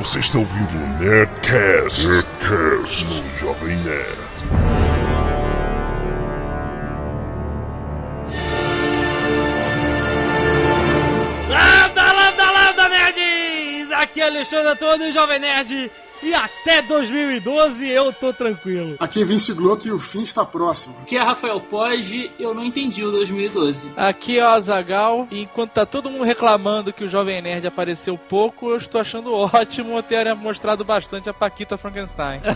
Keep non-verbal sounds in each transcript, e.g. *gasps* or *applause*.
Você está ouvindo o Nerdcast, Nerdcast no Jovem Nerd. Lambda, lambda, lambda, nerds! Aqui é Alexandre Antônio, Jovem Nerd. E até 2012 eu tô tranquilo. Aqui é Vince Glotto e o fim está próximo. Aqui é Rafael Poggi eu não entendi o 2012. Aqui é o Azagal e enquanto tá todo mundo reclamando que o Jovem Nerd apareceu pouco, eu estou achando ótimo ter mostrado bastante a Paquita Frankenstein. *laughs*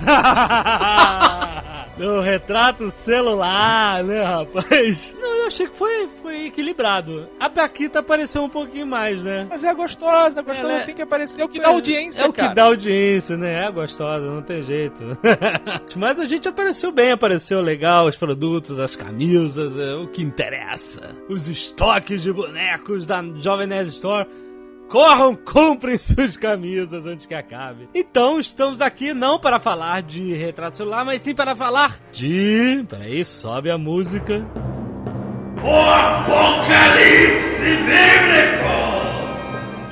No retrato celular, né, rapaz? Não, eu achei que foi, foi equilibrado. A Paquita apareceu um pouquinho mais, né? Mas é gostosa, gostosa Ela tem que aparecer, é o que dá audiência, É o cara. que dá audiência, né? É gostosa, não tem jeito. *laughs* Mas a gente apareceu bem, apareceu legal, os produtos, as camisas, é o que interessa. Os estoques de bonecos da Jovem Nerd Store. Corram, comprem *laughs* suas camisas antes que acabe. Então, estamos aqui não para falar de retrato celular, mas sim para falar de... Peraí, sobe a música.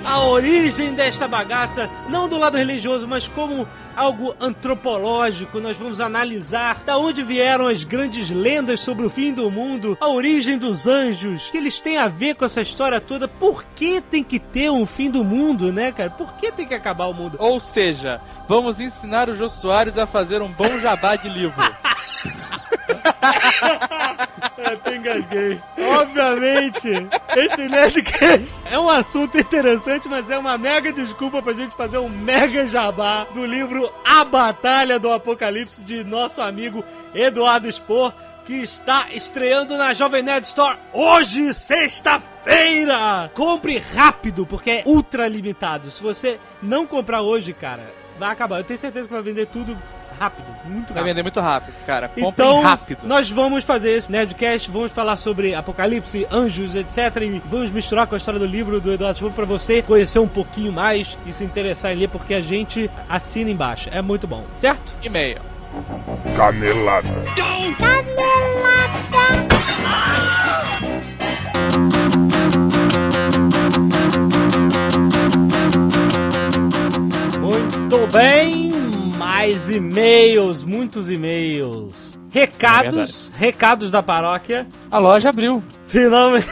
A origem desta bagaça, não do lado religioso, mas como algo antropológico. Nós vamos analisar da onde vieram as grandes lendas sobre o fim do mundo, a origem dos anjos, que eles têm a ver com essa história toda. Por que tem que ter um fim do mundo, né, cara? Por que tem que acabar o mundo? Ou seja, vamos ensinar o Jô Soares a fazer um bom jabá de livro. *laughs* *laughs* Até engasguei. Obviamente, esse Nerdcast é um assunto interessante, mas é uma mega desculpa pra gente fazer um mega jabá do livro A Batalha do Apocalipse de nosso amigo Eduardo Spor, que está estreando na Jovem Nerd Store hoje, sexta-feira! Compre rápido, porque é ultra limitado. Se você não comprar hoje, cara, vai acabar. Eu tenho certeza que vai vender tudo rápido, muito rápido. Vai vender muito rápido, cara. Comprem Então, rápido. nós vamos fazer esse Nerdcast, vamos falar sobre apocalipse, anjos, etc. E vamos misturar com a história do livro do Eduardo Spohr pra você conhecer um pouquinho mais e se interessar em ler, porque a gente assina embaixo. É muito bom, certo? E-mail. Canelada. Muito bem, mais e-mails, muitos e-mails. Recados, recados da paróquia. A loja abriu. Finalmente,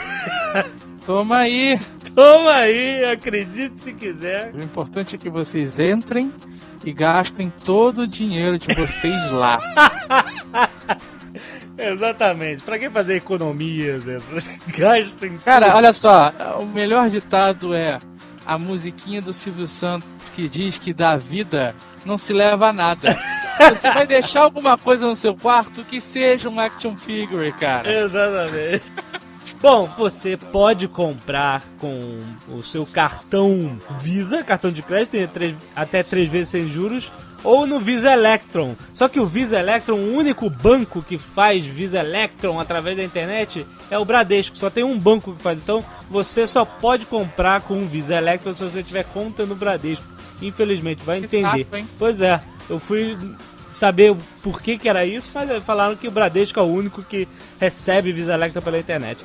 *laughs* Toma aí. toma aí, acredite se quiser. O importante é que vocês entrem e gastem todo o dinheiro de vocês lá. *laughs* Exatamente. Pra que fazer economias? né? *laughs* Gastem Cara, olha só, o melhor ditado é a musiquinha do Silvio Santos que diz que da vida não se leva a nada. Você vai deixar alguma coisa no seu quarto que seja um action figure, cara. Exatamente. Bom, você pode comprar com o seu cartão Visa, cartão de crédito, até três vezes sem juros, ou no Visa Electron. Só que o Visa Electron, o único banco que faz Visa Electron através da internet é o Bradesco. Só tem um banco que faz. Então você só pode comprar com o Visa Electron se você tiver conta no Bradesco. Infelizmente, vai entender. saco? Pois é, eu fui saber por que, que era isso, mas falaram que o Bradesco é o único que recebe Visa Electron pela internet.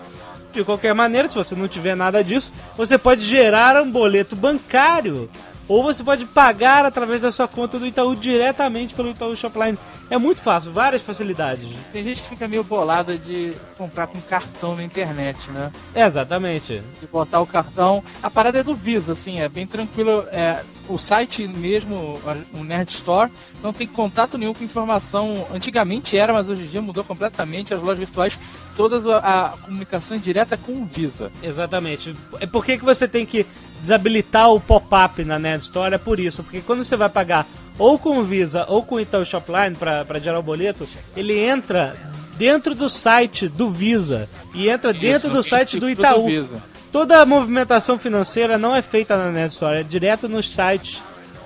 De qualquer maneira, se você não tiver nada disso, você pode gerar um boleto bancário. Ou você pode pagar através da sua conta do Itaú diretamente pelo Itaú Shopline. É muito fácil, várias facilidades. Tem gente que fica meio bolada de comprar com cartão na internet, né? Exatamente. De botar o cartão. A parada é do Visa, assim, é bem tranquilo. É, o site mesmo, o Nerd Store, não tem contato nenhum com informação. Antigamente era, mas hoje em dia mudou completamente. As lojas virtuais, todas a, a comunicação é direta com o Visa. Exatamente. É por que, que você tem que desabilitar o pop-up na Nerd Store? É por isso. Porque quando você vai pagar ou com o Visa ou com o Itaú Shopline para gerar o boleto, ele entra dentro do site do Visa e entra dentro Isso, do no site do Itaú. Visa. Toda a movimentação financeira não é feita na Nerd Store, é direto nos sites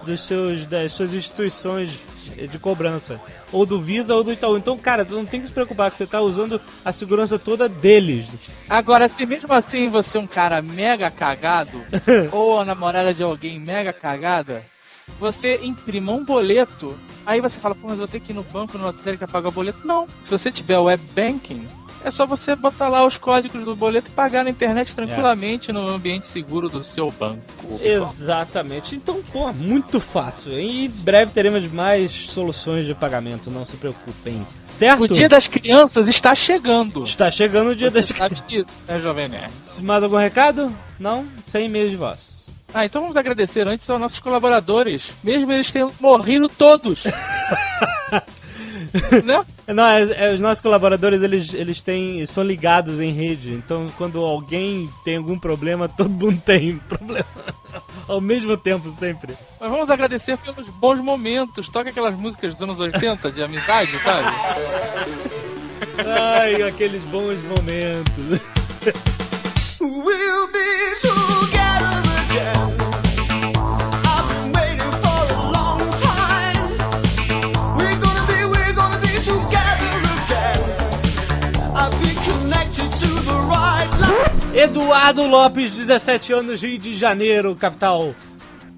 dos seus, das suas instituições de cobrança. Ou do Visa ou do Itaú. Então, cara, tu não tem que se preocupar que você tá usando a segurança toda deles. Agora, se mesmo assim você é um cara mega cagado, *laughs* ou a namorada de alguém mega cagada, você imprima um boleto, aí você fala, pô, mas eu vou ter que ir no banco, no lotérica pagar o boleto. Não. Se você tiver web banking, É só você botar lá os códigos do boleto e pagar na internet tranquilamente no ambiente seguro do seu banco. Exatamente. Então, pô, muito fácil. Em breve teremos mais soluções de pagamento, não se preocupem. Certo? O dia das crianças está chegando. Está chegando o dia Você das sabe disso, né, Jovem Nerd? Mais algum recado? Não? Sem e-mail de voz. Ah, então vamos agradecer antes aos nossos colaboradores, mesmo eles tendo morrido todos. *laughs* né? *laughs* Não, é, é, os nossos colaboradores, eles, eles têm, são ligados em rede. Então, quando alguém tem algum problema, *laughs* todo mundo tem problema. *laughs* Ao mesmo tempo, sempre. Mas vamos agradecer pelos bons momentos. Toca aquelas músicas dos anos 80 de amizade, sabe? Ai, aqueles bons momentos. We'll be together Eduardo Lopes, 17 anos, Rio de Janeiro, capital.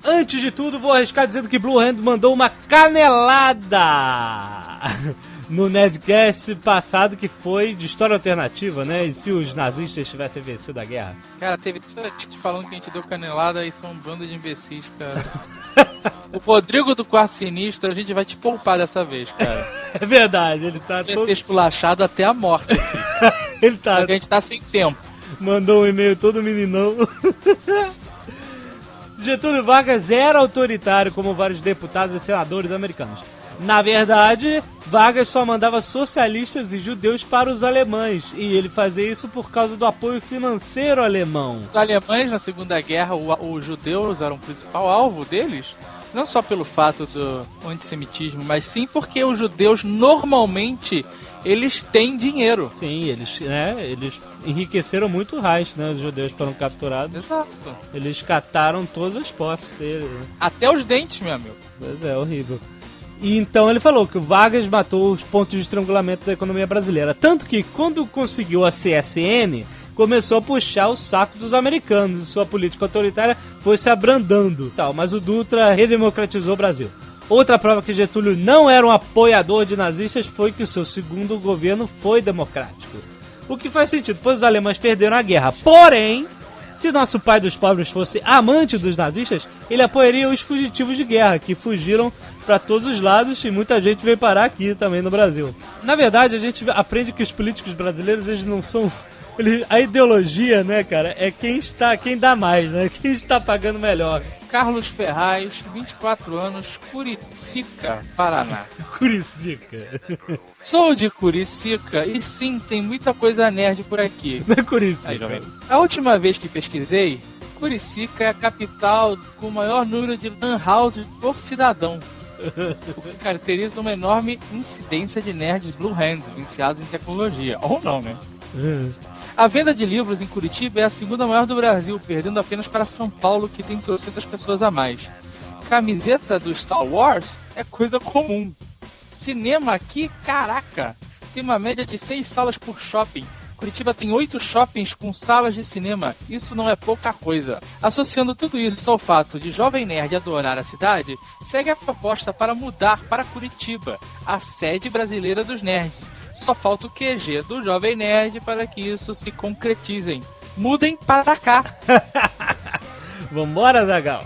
Antes de tudo, vou arriscar dizendo que Blue Hand mandou uma canelada *laughs* no Nerdcast passado que foi de história alternativa, né? E se os nazistas tivessem vencido a guerra. Cara, teve tanta gente falando que a gente deu canelada e são um bando de imbecis, cara. *laughs* o Rodrigo do Quarto Sinistro, a gente vai te poupar dessa vez, cara. *laughs* É verdade, ele tá Vai todo... ser esculachado até a morte aqui. Ele tá... Porque a gente tá sem tempo. Mandou um e-mail todo meninão. *laughs* Getúlio Vargas era autoritário como vários deputados e senadores americanos. Na verdade, Vargas só mandava socialistas e judeus para os alemães, e ele fazia isso por causa do apoio financeiro alemão. Os alemães na Segunda Guerra, os judeus eram o principal alvo deles. Não só pelo fato do antissemitismo, mas sim porque os judeus normalmente eles têm dinheiro. Sim, eles, né, eles enriqueceram muito o Reich, né? Os judeus foram capturados, Exato. eles cataram todas as posses dele. Né? Até os dentes, meu amigo. Pois é, horrível. E então ele falou que o Vargas matou os pontos de estrangulamento da economia brasileira. Tanto que quando conseguiu a CSN, começou a puxar o saco dos americanos e sua política autoritária foi se abrandando. Tal, mas o Dutra redemocratizou o Brasil. Outra prova que Getúlio não era um apoiador de nazistas foi que o seu segundo governo foi democrático. O que faz sentido, pois os alemães perderam a guerra. Porém, se nosso pai dos pobres fosse amante dos nazistas, ele apoiaria os fugitivos de guerra, que fugiram para todos os lados e muita gente veio parar aqui também no Brasil. Na verdade, a gente aprende que os políticos brasileiros, eles não são... a ideologia, né, cara, é quem está, quem dá mais, né? Quem está pagando melhor. Carlos Ferraz, 24 anos, Curicica, Paraná. *laughs* Curicica. Sou de Curicica e sim, tem muita coisa nerd por aqui. *laughs* Não é Curicica. Jovem. A última vez que pesquisei, Curicica é a capital com o maior número de lan houses por cidadão. O *laughs* que caracteriza uma enorme incidência de nerds blue hands viciados em tecnologia. Ou não, né? A venda de livros em Curitiba é a segunda maior do Brasil, perdendo apenas para São Paulo, que tem 300 pessoas a mais. Camiseta do Star Wars é coisa comum. Cinema aqui, caraca, tem uma média de 6 salas por shopping. Curitiba tem 8 shoppings com salas de cinema. Isso não é pouca coisa. Associando tudo isso ao fato de Jovem Nerd adorar a cidade, segue a proposta para mudar para Curitiba, a sede brasileira dos nerds. Só falta o QG do Jovem Nerd para que isso se concretizem. Mudem para cá. *laughs* Vambora, Zagal.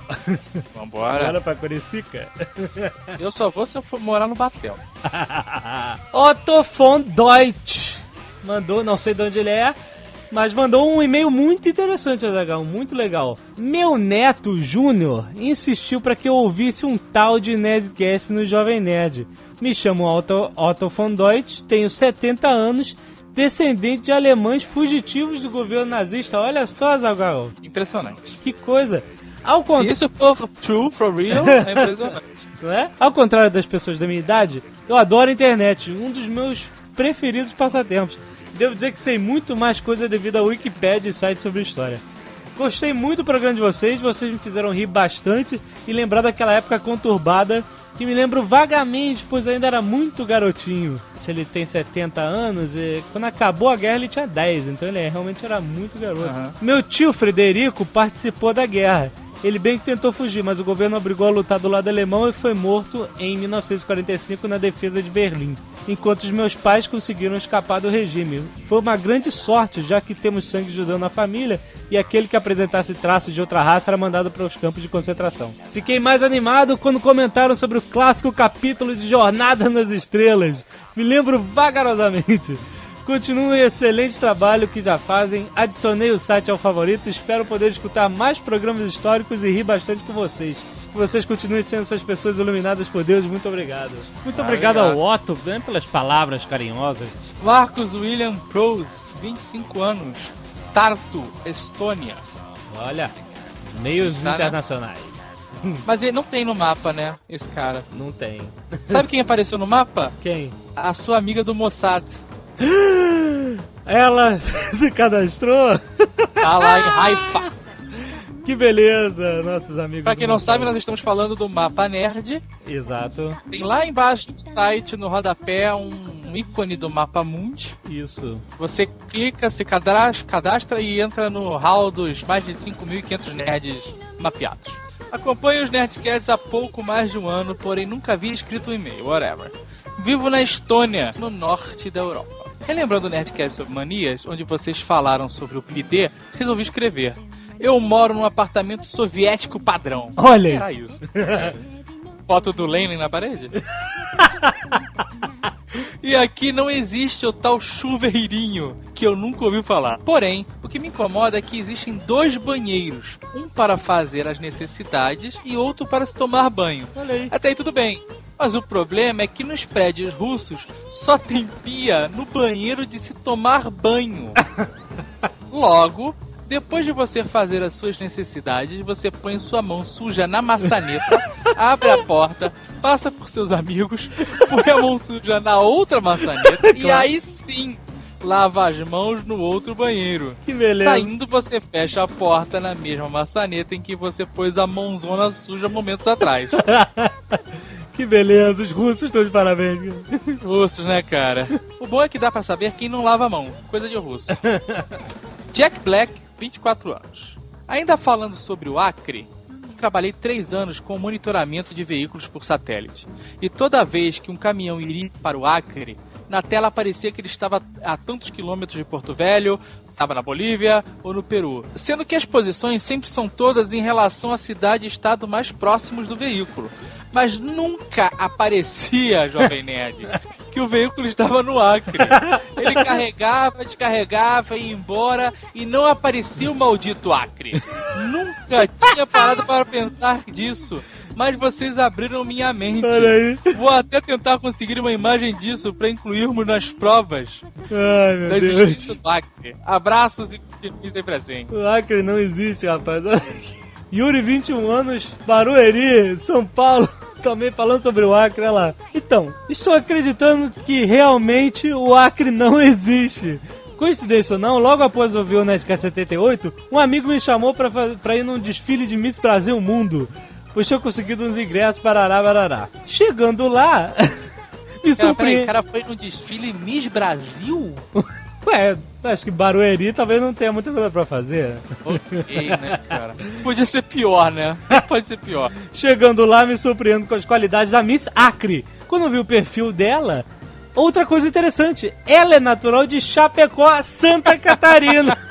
Vambora. Bora pra Curicica. *laughs* Eu só vou se eu for morar no Batel. *laughs* Otto von Deutsch mandou, não sei de onde ele é, mas mandou um e-mail muito interessante, Azaghal, muito legal. Meu neto Júnior insistiu para que eu ouvisse um tal de Nerdcast no Jovem Nerd. Me chamo Otto, Otto von Deutsch, tenho 70 anos, descendente de alemães fugitivos do governo nazista. Olha só, Azaghal, Impressionante. que coisa. Ao Se isso for true, for real, é *laughs* impressionante. não é? Ao contrário das pessoas da minha idade, eu adoro a internet, um dos meus preferidos passatempos. Devo dizer que sei muito mais coisa devido à Wikipedia e sites sobre história. Gostei muito do programa de vocês, vocês me fizeram rir bastante e lembrar daquela época conturbada que me lembro vagamente, pois ainda era muito garotinho. Se ele tem 70 anos, e quando acabou a guerra ele tinha 10, então ele realmente era muito garoto. Aham. Meu tio Frederico participou da guerra. Ele bem que tentou fugir, mas o governo obrigou a lutar do lado alemão e foi morto em 1945 na defesa de Berlim. Enquanto os meus pais conseguiram escapar do regime. Foi uma grande sorte, já que temos sangue judeu na família e aquele que apresentasse traços de outra raça era mandado para os campos de concentração. Fiquei mais animado quando comentaram sobre o clássico capítulo de Jornada nas Estrelas. Me lembro vagarosamente. Continuem o excelente trabalho que já fazem. Adicionei o site ao favorito. Espero poder escutar mais programas históricos e rir bastante com vocês. Que vocês continuem sendo essas pessoas iluminadas por Deus. Muito obrigado. Muito obrigado ao Otto né, pelas palavras carinhosas. Marcos William Prose, 25 anos. Tartu, Estônia. Olha, meios Tá, né? internacionais. *laughs* Mas ele não tem no mapa, né? Esse cara. Não tem. Sabe quem apareceu no mapa? Quem? A sua amiga do Mossad. *gasps* Ela *laughs* se cadastrou? Tá lá em Haifa. *laughs* Que beleza, nossos amigos. Pra quem não sabe, nós estamos falando do mapa nerd. Exato, Tem lá embaixo do site, no rodapé, um ícone do mapa mundi. isso. Você clica, se cadastra, cadastra e entra no hall dos mais de 5.500 nerds mapeados. Acompanho os Nerdcasts há pouco mais de um ano, porém nunca havia escrito um e-mail, whatever. Vivo na Estônia, no norte da Europa. Relembrando o Nerdcast sobre manias, onde vocês falaram sobre o PID, resolvi escrever. Eu moro num apartamento soviético padrão. Olha Será isso? *laughs* Foto do Lenin na parede? *laughs* E aqui não existe o tal chuveirinho, que eu nunca ouvi falar. Porém, o que me incomoda é que existem dois banheiros. Um para fazer as necessidades e outro para se tomar banho. Aí. Até aí tudo bem. Mas o problema é que nos prédios russos só tem pia no banheiro de se tomar banho. *laughs* Logo, depois de você fazer as suas necessidades, você põe sua mão suja na maçaneta, *laughs* abre a porta, passa por seus amigos, põe a mão suja na outra maçaneta *laughs* e Claro. aí sim lava as mãos no outro banheiro. Que beleza. Saindo, você fecha a porta na mesma maçaneta em que você pôs a mãozona suja momentos atrás. *laughs* Que beleza, os russos estão de parabéns. Russos, né, cara? O bom é que dá pra saber quem não lava a mão. Coisa de russo. Jack Black, 24 anos. Ainda falando sobre o Acre, trabalhei três anos com monitoramento de veículos por satélite. E toda vez que um caminhão iria para o Acre, na tela aparecia que ele estava a tantos quilômetros de Porto Velho, estava na Bolívia ou no Peru. Sendo que as posições sempre são todas em relação à cidade e estado mais próximos do veículo. Mas nunca aparecia, Jovem *laughs* Nerd, que o veículo estava no Acre. Ele *laughs* carregava, descarregava, ia embora e não aparecia o maldito Acre. Nunca tinha parado para pensar disso. Mas vocês abriram minha mente. Vou até tentar conseguir uma imagem disso para incluirmos nas provas Ai, meu da Deus. existência do Acre. Abraços e continue sempre assim. O Acre não existe, rapaz. Yuri, 21 anos, Barueri, São Paulo. Também falando sobre o Acre, olha lá. Então, estou acreditando que realmente o Acre não *laughs* existe. Coincidência ou não, logo após ouvir o Nerdcast 78, um amigo me chamou pra ir num desfile de Miss Brasil Mundo, pois tinha conseguido uns ingressos para Ará, Barará. Chegando lá, *laughs* me Cara, peraí, o cara foi no desfile Miss Brasil? *laughs* Ué, acho que Barueri talvez não tenha muita coisa pra fazer. Ok, né, cara? Podia ser pior, né? Pode ser pior. Chegando lá, me surpreendo com as qualidades da Miss Acre. Quando vi o perfil dela, outra coisa interessante, ela é natural de Chapecó, Santa Catarina. *laughs*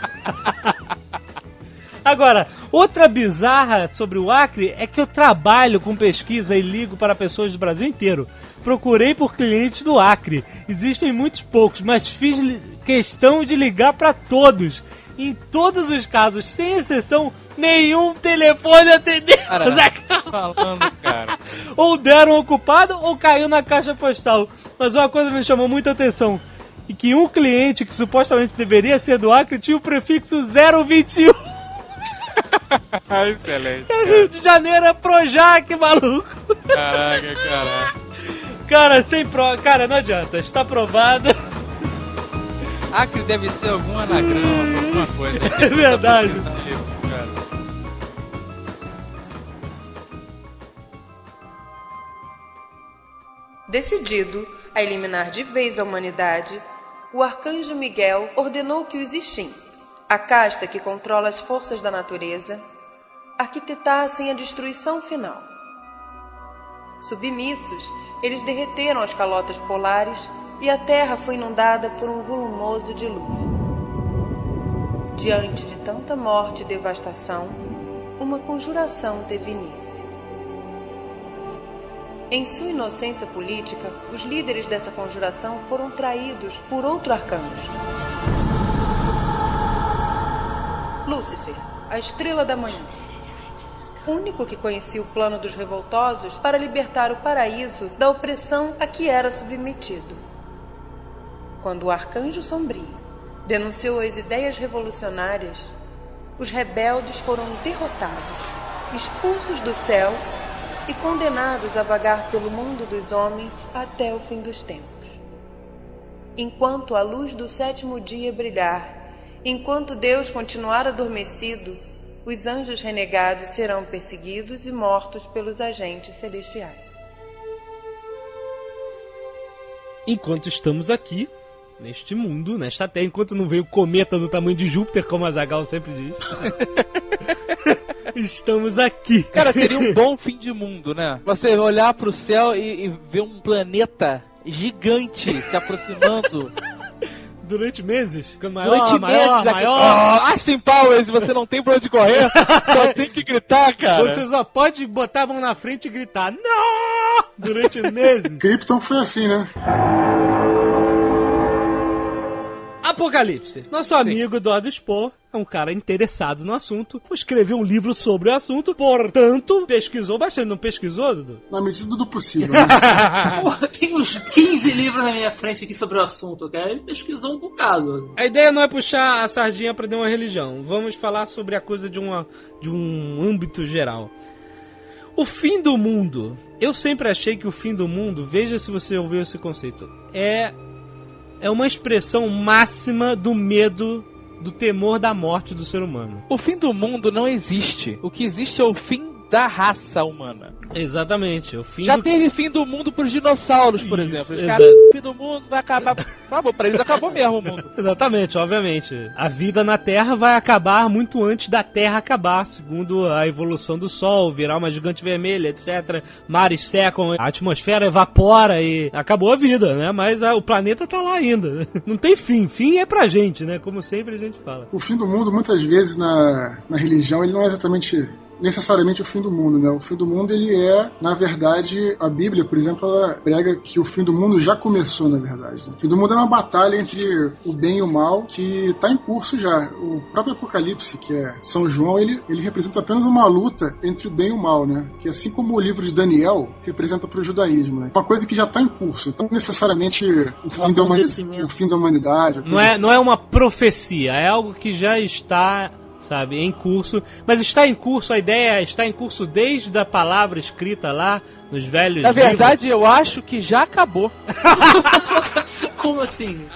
Agora, outra bizarra sobre o Acre é que eu trabalho com pesquisa e ligo para pessoas do Brasil inteiro. Procurei por clientes do Acre. Existem muitos poucos, mas fiz questão de ligar para todos. Em todos os casos, sem exceção, nenhum telefone atendeu. Cara, Zé tá falando, cara. *laughs* ou deram ocupado ou caiu na caixa postal. Mas uma coisa me chamou muita atenção. E que um cliente que supostamente deveria ser do Acre tinha o prefixo 021. *laughs* Excelente. Rio de Janeiro é Projac, maluco. Caraca, caraca. Cara, sem pro... Cara, não adianta. Está provado. Acre deve ser algum anagrama, alguma coisa. *laughs* É verdade. Decidido a eliminar de vez a humanidade, o arcanjo Miguel ordenou que os Ixim, a casta que controla as forças da natureza, arquitetassem a destruição final. Submissos, eles derreteram as calotas polares e a terra foi inundada por um volumoso dilúvio. Diante de tanta morte e devastação, uma conjuração teve início. Em sua inocência política, os líderes dessa conjuração foram traídos por outro arcanjo. Lúcifer, a estrela da manhã. Único que conhecia o plano dos revoltosos para libertar o paraíso da opressão a que era submetido. Quando o arcanjo sombrio denunciou as ideias revolucionárias, os rebeldes foram derrotados, expulsos do céu e condenados a vagar pelo mundo dos homens até o fim dos tempos. Enquanto a luz do sétimo dia brilhar, enquanto Deus continuar adormecido, os anjos renegados serão perseguidos e mortos pelos agentes celestiais. Enquanto estamos aqui, neste mundo, nesta Terra, enquanto não veio o cometa do tamanho de Júpiter, como a Zagal sempre diz. *laughs* estamos aqui. Cara, seria um bom fim de mundo, né? Você olhar pro céu e, e ver um planeta gigante se aproximando. Durante meses, ficando maior, Durante maior, meses maior. Ah, Austin Powers, você não tem pra onde correr, só tem que gritar, cara. Você só pode botar a mão na frente e gritar não durante meses. Krypton foi assim, né? Apocalipse. Nosso amigo Eduardo Spohr é um cara interessado no assunto, escreveu um livro sobre o assunto, portanto, pesquisou bastante. Não pesquisou, Dudu? Na medida do possível. *laughs* Né? Porra, tem uns 15 livros na minha frente aqui sobre o assunto, cara. Ele pesquisou um bocado. A ideia não é puxar a sardinha para uma religião. Vamos falar sobre a coisa de, uma, de um âmbito geral. O fim do mundo. Eu sempre achei que o fim do mundo, veja se você ouviu esse conceito, é é uma expressão máxima do medo, do temor da morte do ser humano. O fim do mundo não existe. O que existe é o fim da raça humana. Exatamente. O fim Já do... teve fim do mundo pros dinossauros, por Isso, exemplo. Os caras, fim do mundo vai acabar. Acabou, pra eles acabou mesmo o mundo. *laughs* Exatamente, obviamente. A vida na Terra vai acabar muito antes da Terra acabar, segundo a evolução do Sol, virar uma gigante vermelha, etc. Mares secam, a atmosfera evapora e acabou a vida, né? Mas ah, o planeta tá lá ainda. *laughs* Não tem fim. Fim é pra gente, né? Como sempre a gente fala. O fim do mundo, muitas vezes na, na religião, ele não é exatamente necessariamente o fim do mundo, né? O fim do mundo ele é, na verdade, a Bíblia, por exemplo, ela prega que o fim do mundo já começou, na verdade. né? O fim do mundo é uma batalha entre o bem e o mal que está em curso já. O próprio Apocalipse, que é São João, ele, ele representa apenas uma luta entre o bem e o mal, né? Que assim como o livro de Daniel representa para o judaísmo, né? Uma coisa que já está em curso. Então, necessariamente o fim, da, humani- acontecimento. o fim da humanidade. Não é, não é uma profecia, é algo que já está, sabe, em curso. Mas está em curso, a ideia está em curso desde a palavra escrita lá nos velhos Na livros. verdade, eu acho que já acabou. *laughs* Como assim?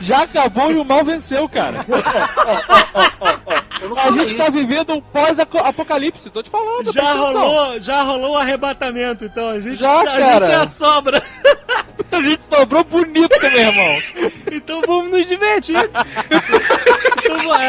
Já acabou e o mal venceu, cara. *laughs* Eu não A gente tá isso. vivendo um pós-apocalipse, tô te falando. Já rolou, já rolou o arrebatamento, então a gente, Já, a cara. gente é a sobra. *laughs* A gente sobrou bonito, meu irmão. Então vamos nos divertir. então, *laughs* é,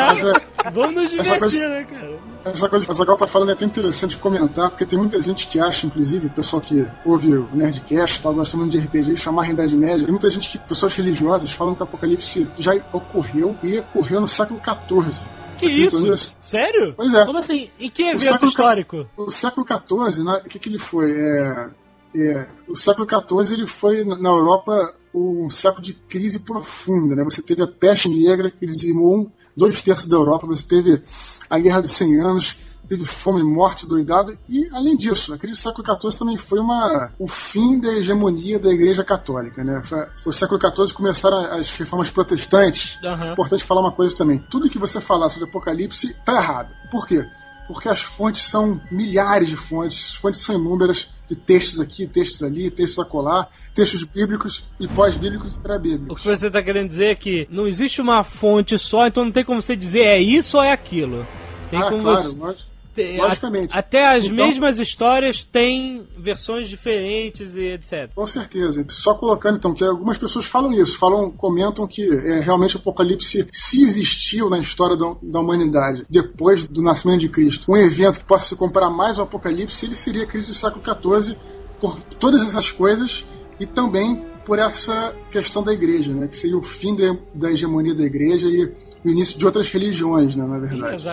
é, vamos nos essa divertir, coisa- né, cara? Essa coisa que o Zagal tá falando é até interessante comentar, porque tem muita gente que acha, inclusive, o pessoal que ouve o Nerdcast e tal, gosta muito de RPG e se amarra em Idade Média, tem muita gente que, pessoas religiosas, falam que o Apocalipse já ocorreu e ocorreu no século XIV. Que isso? nisso? Sério? Pois é. Como assim? Em que O evento século histórico? O século XIV, né, o que, que ele foi? É, é, o século XIV ele foi na Europa um século de crise profunda. Né? Você teve a peste negra que dizimou um, dois terços da Europa, você teve a Guerra dos 100 Anos, teve fome, morte, doidado, e além disso, a crise do século XIV também foi uma, o fim da hegemonia da Igreja Católica. Né? Foi, foi o século XIV que começaram as reformas protestantes. Aham. Importante falar uma coisa também: tudo que você falar sobre Apocalipse está errado. Por quê? Porque as fontes são milhares de fontes, fontes são inúmeras, de textos aqui, textos ali, textos acolá, textos bíblicos e pós-bíblicos e O pré-bíblicos. que você está querendo dizer é que não existe uma fonte só, então não tem como você dizer é isso ou é aquilo. Tem Ah, claro, você. lógico. Te- logicamente. a- até as Então- mesmas histórias têm versões diferentes e etc. Com certeza. Só colocando então que algumas pessoas falam isso, falam, comentam que é, realmente o Apocalipse, se existiu na história da, da humanidade depois do nascimento de Cristo, um evento que possa se comparar mais ao Apocalipse, ele seria a crise do século XIV por todas essas coisas e também por essa questão da igreja, né? Que seria o fim da, da hegemonia da igreja e o início de outras religiões, né? Na verdade.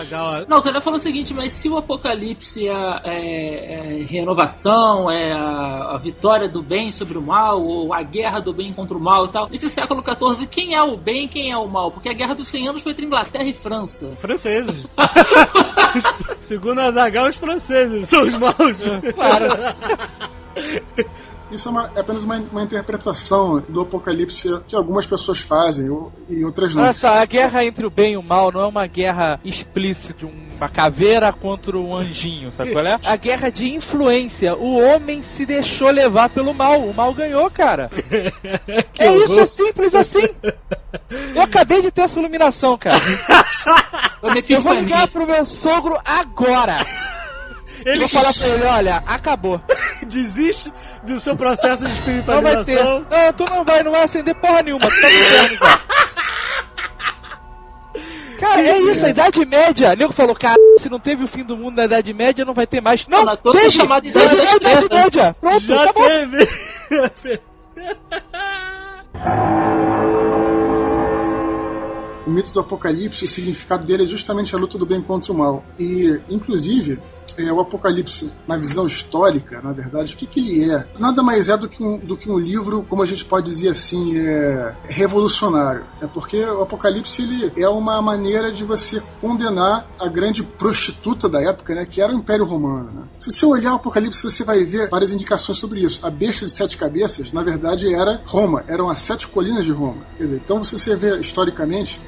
Não, eu queria falar o seguinte, mas se o apocalipse é, é- é renovação, é a, a vitória do bem sobre o mal, ou a guerra do bem contra o mal e tal, nesse século XIV, quem é o bem e quem é o mal? Porque a guerra dos 100 anos foi entre Inglaterra e França. franceses. *laughs* Segundo Azaghal, os franceses são os maus. Claro. *laughs* Isso é, uma- é apenas uma, uma interpretação do Apocalipse que algumas pessoas fazem ou- e outras não. Olha só, a guerra entre o bem e o mal não é uma guerra explícita de uma caveira contra um anjinho, sabe qual é? *laughs* A guerra de influência. O homem se deixou levar pelo mal. O mal ganhou, cara. *laughs* é isso, é simples assim. Eu acabei de ter essa iluminação, cara. *laughs* Eu vou ligar pro meu sogro agora. Eu Ele vou falar pra ele, olha, acabou. Desiste do seu processo de Não vai ter. espiritualização. Não, tu não vai, não vai acender porra nenhuma. Tu tá no inferno, cara. Cara, é isso, a Idade Média. O nego falou, cara, se não teve o fim do mundo na Idade Média, não vai ter mais. Não, Não, teve, chamada Idade na Idade. Média. Pronto, Já acabou. teve. O mito do Apocalipse, o significado dele é justamente a luta do bem contra o mal. E, inclusive, é, o Apocalipse, na visão histórica, na verdade, o que, que ele é? Nada mais é do que, um, do que um livro, como a gente pode dizer assim, é, revolucionário. É porque o Apocalipse ele é uma maneira de você condenar a grande prostituta da época, né, que era o Império Romano. né? Se você olhar o Apocalipse, você vai ver várias indicações sobre isso. A besta de sete cabeças, na verdade, era Roma, eram as sete colinas de Roma. Quer dizer, então, se você vê historicamente,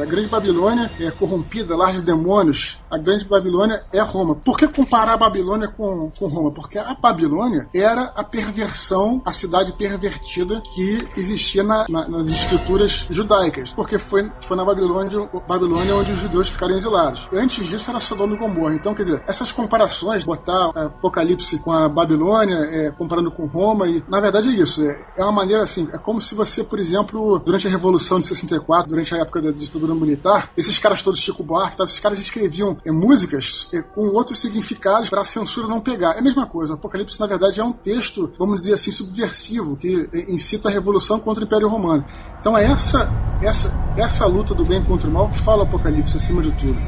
a Grande Babilônia é corrompida, lar de demônios. A Grande Babilônia é Roma. Por que comparar a Babilônia com, com Roma? Porque a Babilônia era a perversão, a cidade pervertida que existia na- na- nas escrituras judaicas. Porque foi, foi na Babilônia, Babilônia onde os judeus ficaram exilados. Antes disso era Sodoma e Gomorra. Então, quer dizer, essas comparações, botar é, Apocalipse com a Babilônia, é, comparando com Roma, e na verdade é isso. É, é uma maneira assim, é como se você, por exemplo, durante a Revolução de 64, durante a época da ditadura militar, esses caras todos, Chico Buarque, esses caras escreviam é, músicas é, com outros significados para a censura não pegar. É a mesma coisa. O Apocalipse, na verdade, é um texto, vamos dizer assim, subversivo, que é, incita a revolução contra o Império Romano. Então é essa, essa, essa luta do bem contra o mal que fala o Apocalipse, acima de tudo.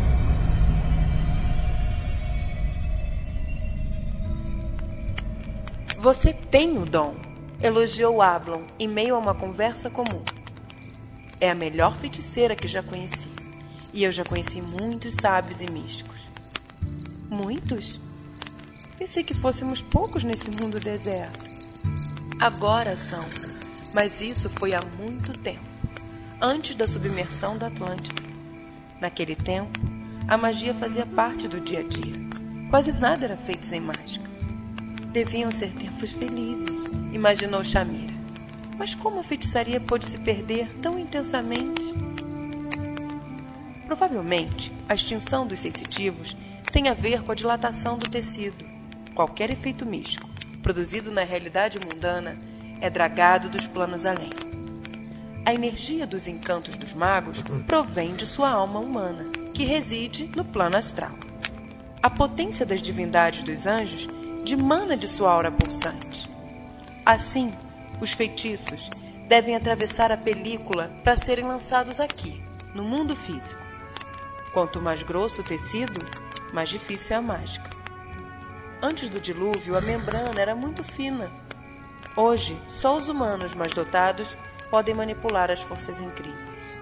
Você tem o dom, elogiou Ablon em meio a uma conversa comum. É a melhor feiticeira que já conheci. E eu já conheci muitos sábios e místicos. Muitos? Pensei que fôssemos poucos nesse mundo deserto. Agora são, mas isso foi há muito tempo antes da submersão da Atlântida. Naquele tempo, a magia fazia parte do dia a dia. Quase nada era feito sem mágica. Deviam ser tempos felizes, imaginou Shamira. Mas como a feitiçaria pôde se perder tão intensamente? Provavelmente, a extinção dos sensitivos tem a ver com a dilatação do tecido. Qualquer efeito místico, produzido na realidade mundana, é dragado dos planos além. A energia dos encantos dos magos provém de sua alma humana, que reside no plano astral. A potência das divindades dos anjos dimana de sua aura pulsante. Assim, os feitiços devem atravessar a película para serem lançados aqui, no mundo físico. Quanto mais grosso o tecido, mais difícil é a mágica. Antes do dilúvio, a membrana era muito fina. Hoje, só os humanos mais dotados podem manipular as forças incríveis.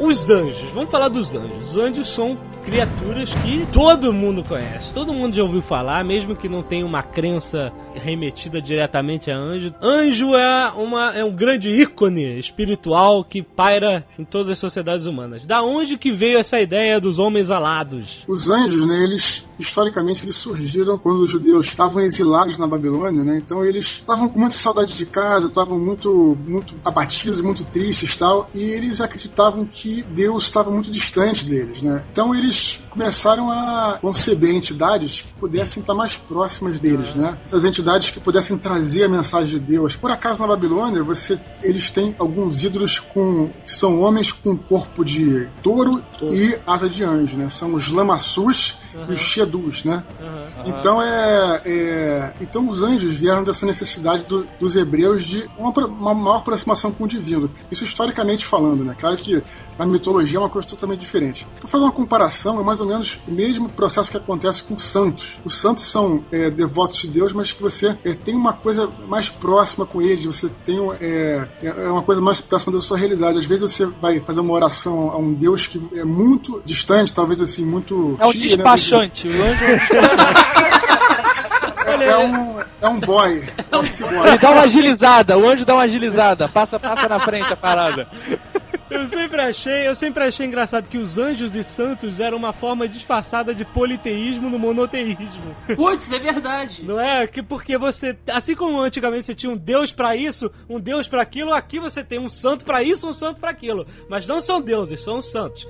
Os anjos, vamos falar dos anjos. Os anjos são criaturas que todo mundo conhece, todo mundo já ouviu falar, mesmo que não tenha uma crença remetida diretamente a anjo. Anjo é, uma, é um grande ícone espiritual que paira em todas as sociedades humanas. Da onde que veio essa ideia dos homens alados? Os anjos, né, eles historicamente eles surgiram quando os judeus estavam exilados na Babilônia, né? Então eles estavam com muita saudade de casa, estavam muito muito abatidos, muito tristes, tal, e eles acreditavam que que Deus estava muito distante deles, né? Então eles começaram a conceber entidades que pudessem estar mais próximas deles, né? Essas entidades que pudessem trazer a mensagem de Deus. Por acaso na Babilônia, você eles têm alguns ídolos com que são homens com corpo de touro e asa de anjo, né? São os lamassus e os shedus, né? Então é, é- então os anjos vieram dessa necessidade do- dos hebreus de uma, uma maior aproximação com o divino. Isso historicamente falando, né? Claro que na mitologia é uma coisa totalmente diferente. Para fazer uma comparação, é mais ou menos o mesmo processo que acontece com santos. Os santos são é, devotos de Deus, mas que você é, tem uma coisa mais próxima com eles. Você tem é, é uma coisa mais próxima da sua realidade. Às vezes você vai fazer uma oração a um Deus que é muito distante, talvez assim muito É um Chia, né? despachante. O anjo é um *laughs* É, é um, é um boy. É um. Ele dá uma agilizada, o anjo dá uma agilizada, passa, passa na frente a parada. Eu sempre achei, eu sempre achei engraçado que os anjos e santos eram uma forma disfarçada de politeísmo no monoteísmo. Putz, é verdade. Não é que porque você, assim como antigamente você tinha um deus pra isso, um deus pra aquilo, aqui você tem um santo pra isso, um santo pra aquilo, mas não são deuses, são santos.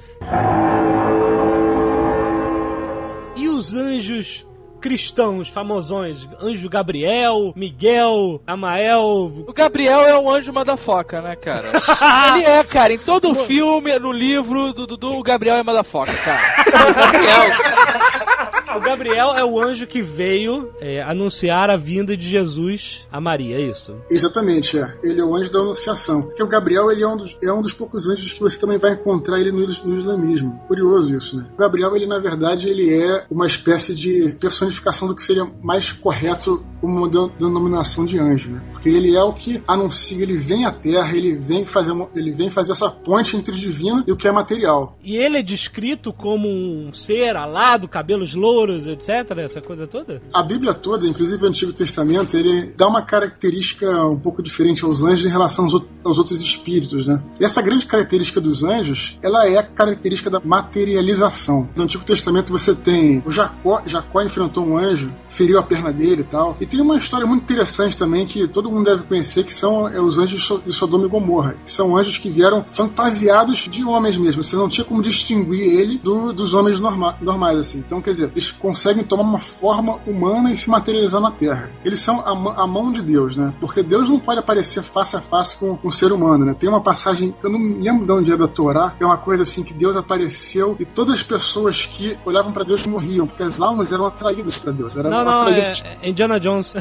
E os anjos cristãos famosões, anjo Gabriel, Miguel, Amael, O Gabriel é um anjo motherfucker, né, cara? *laughs* Ele é, cara. Em todo filme, no livro do Dudu, o Gabriel é motherfucker, cara. *laughs* O Gabriel é o anjo que veio é, anunciar a vinda de Jesus a Maria, é isso? Exatamente, é. Ele é o anjo da Anunciação. Porque o Gabriel ele é, um dos, é um dos poucos anjos que você também vai encontrar ele no, no islamismo. Curioso isso, né? O Gabriel, ele na verdade, ele é uma espécie de personificação do que seria mais correto como denominação de anjo, né? Porque ele é o que anuncia, ele vem à Terra, ele vem fazer, uma- ele vem fazer essa ponte entre o divino e o que é material. E ele é descrito como um ser alado, cabelos louros, etc, essa coisa toda? A Bíblia toda, inclusive o Antigo Testamento, ele dá uma característica um pouco diferente aos anjos em relação aos, aos outros espíritos, né? E essa grande característica dos anjos, ela é a característica da materialização. No Antigo Testamento você tem o Jacó, Jacó enfrentou um anjo, feriu a perna dele e tal. E tem uma história muito interessante também que todo mundo deve conhecer, que são é, os anjos de Sodoma e Gomorra, que são anjos que vieram fantasiados de homens mesmo. Você não tinha como distinguir ele do- dos homens norma- normais, assim. Então, quer dizer, eles conseguem tomar uma forma humana e se materializar na Terra. Eles são a, a mão de Deus, né? Porque Deus não pode aparecer face a face com, com o ser humano, né? Tem uma passagem, eu não me lembro de onde é da Torá, é uma coisa assim que Deus apareceu e todas as pessoas que olhavam para Deus morriam, porque as almas eram atraídas para Deus. Eram Não, não, é, atraídas é Indiana Jones. *laughs*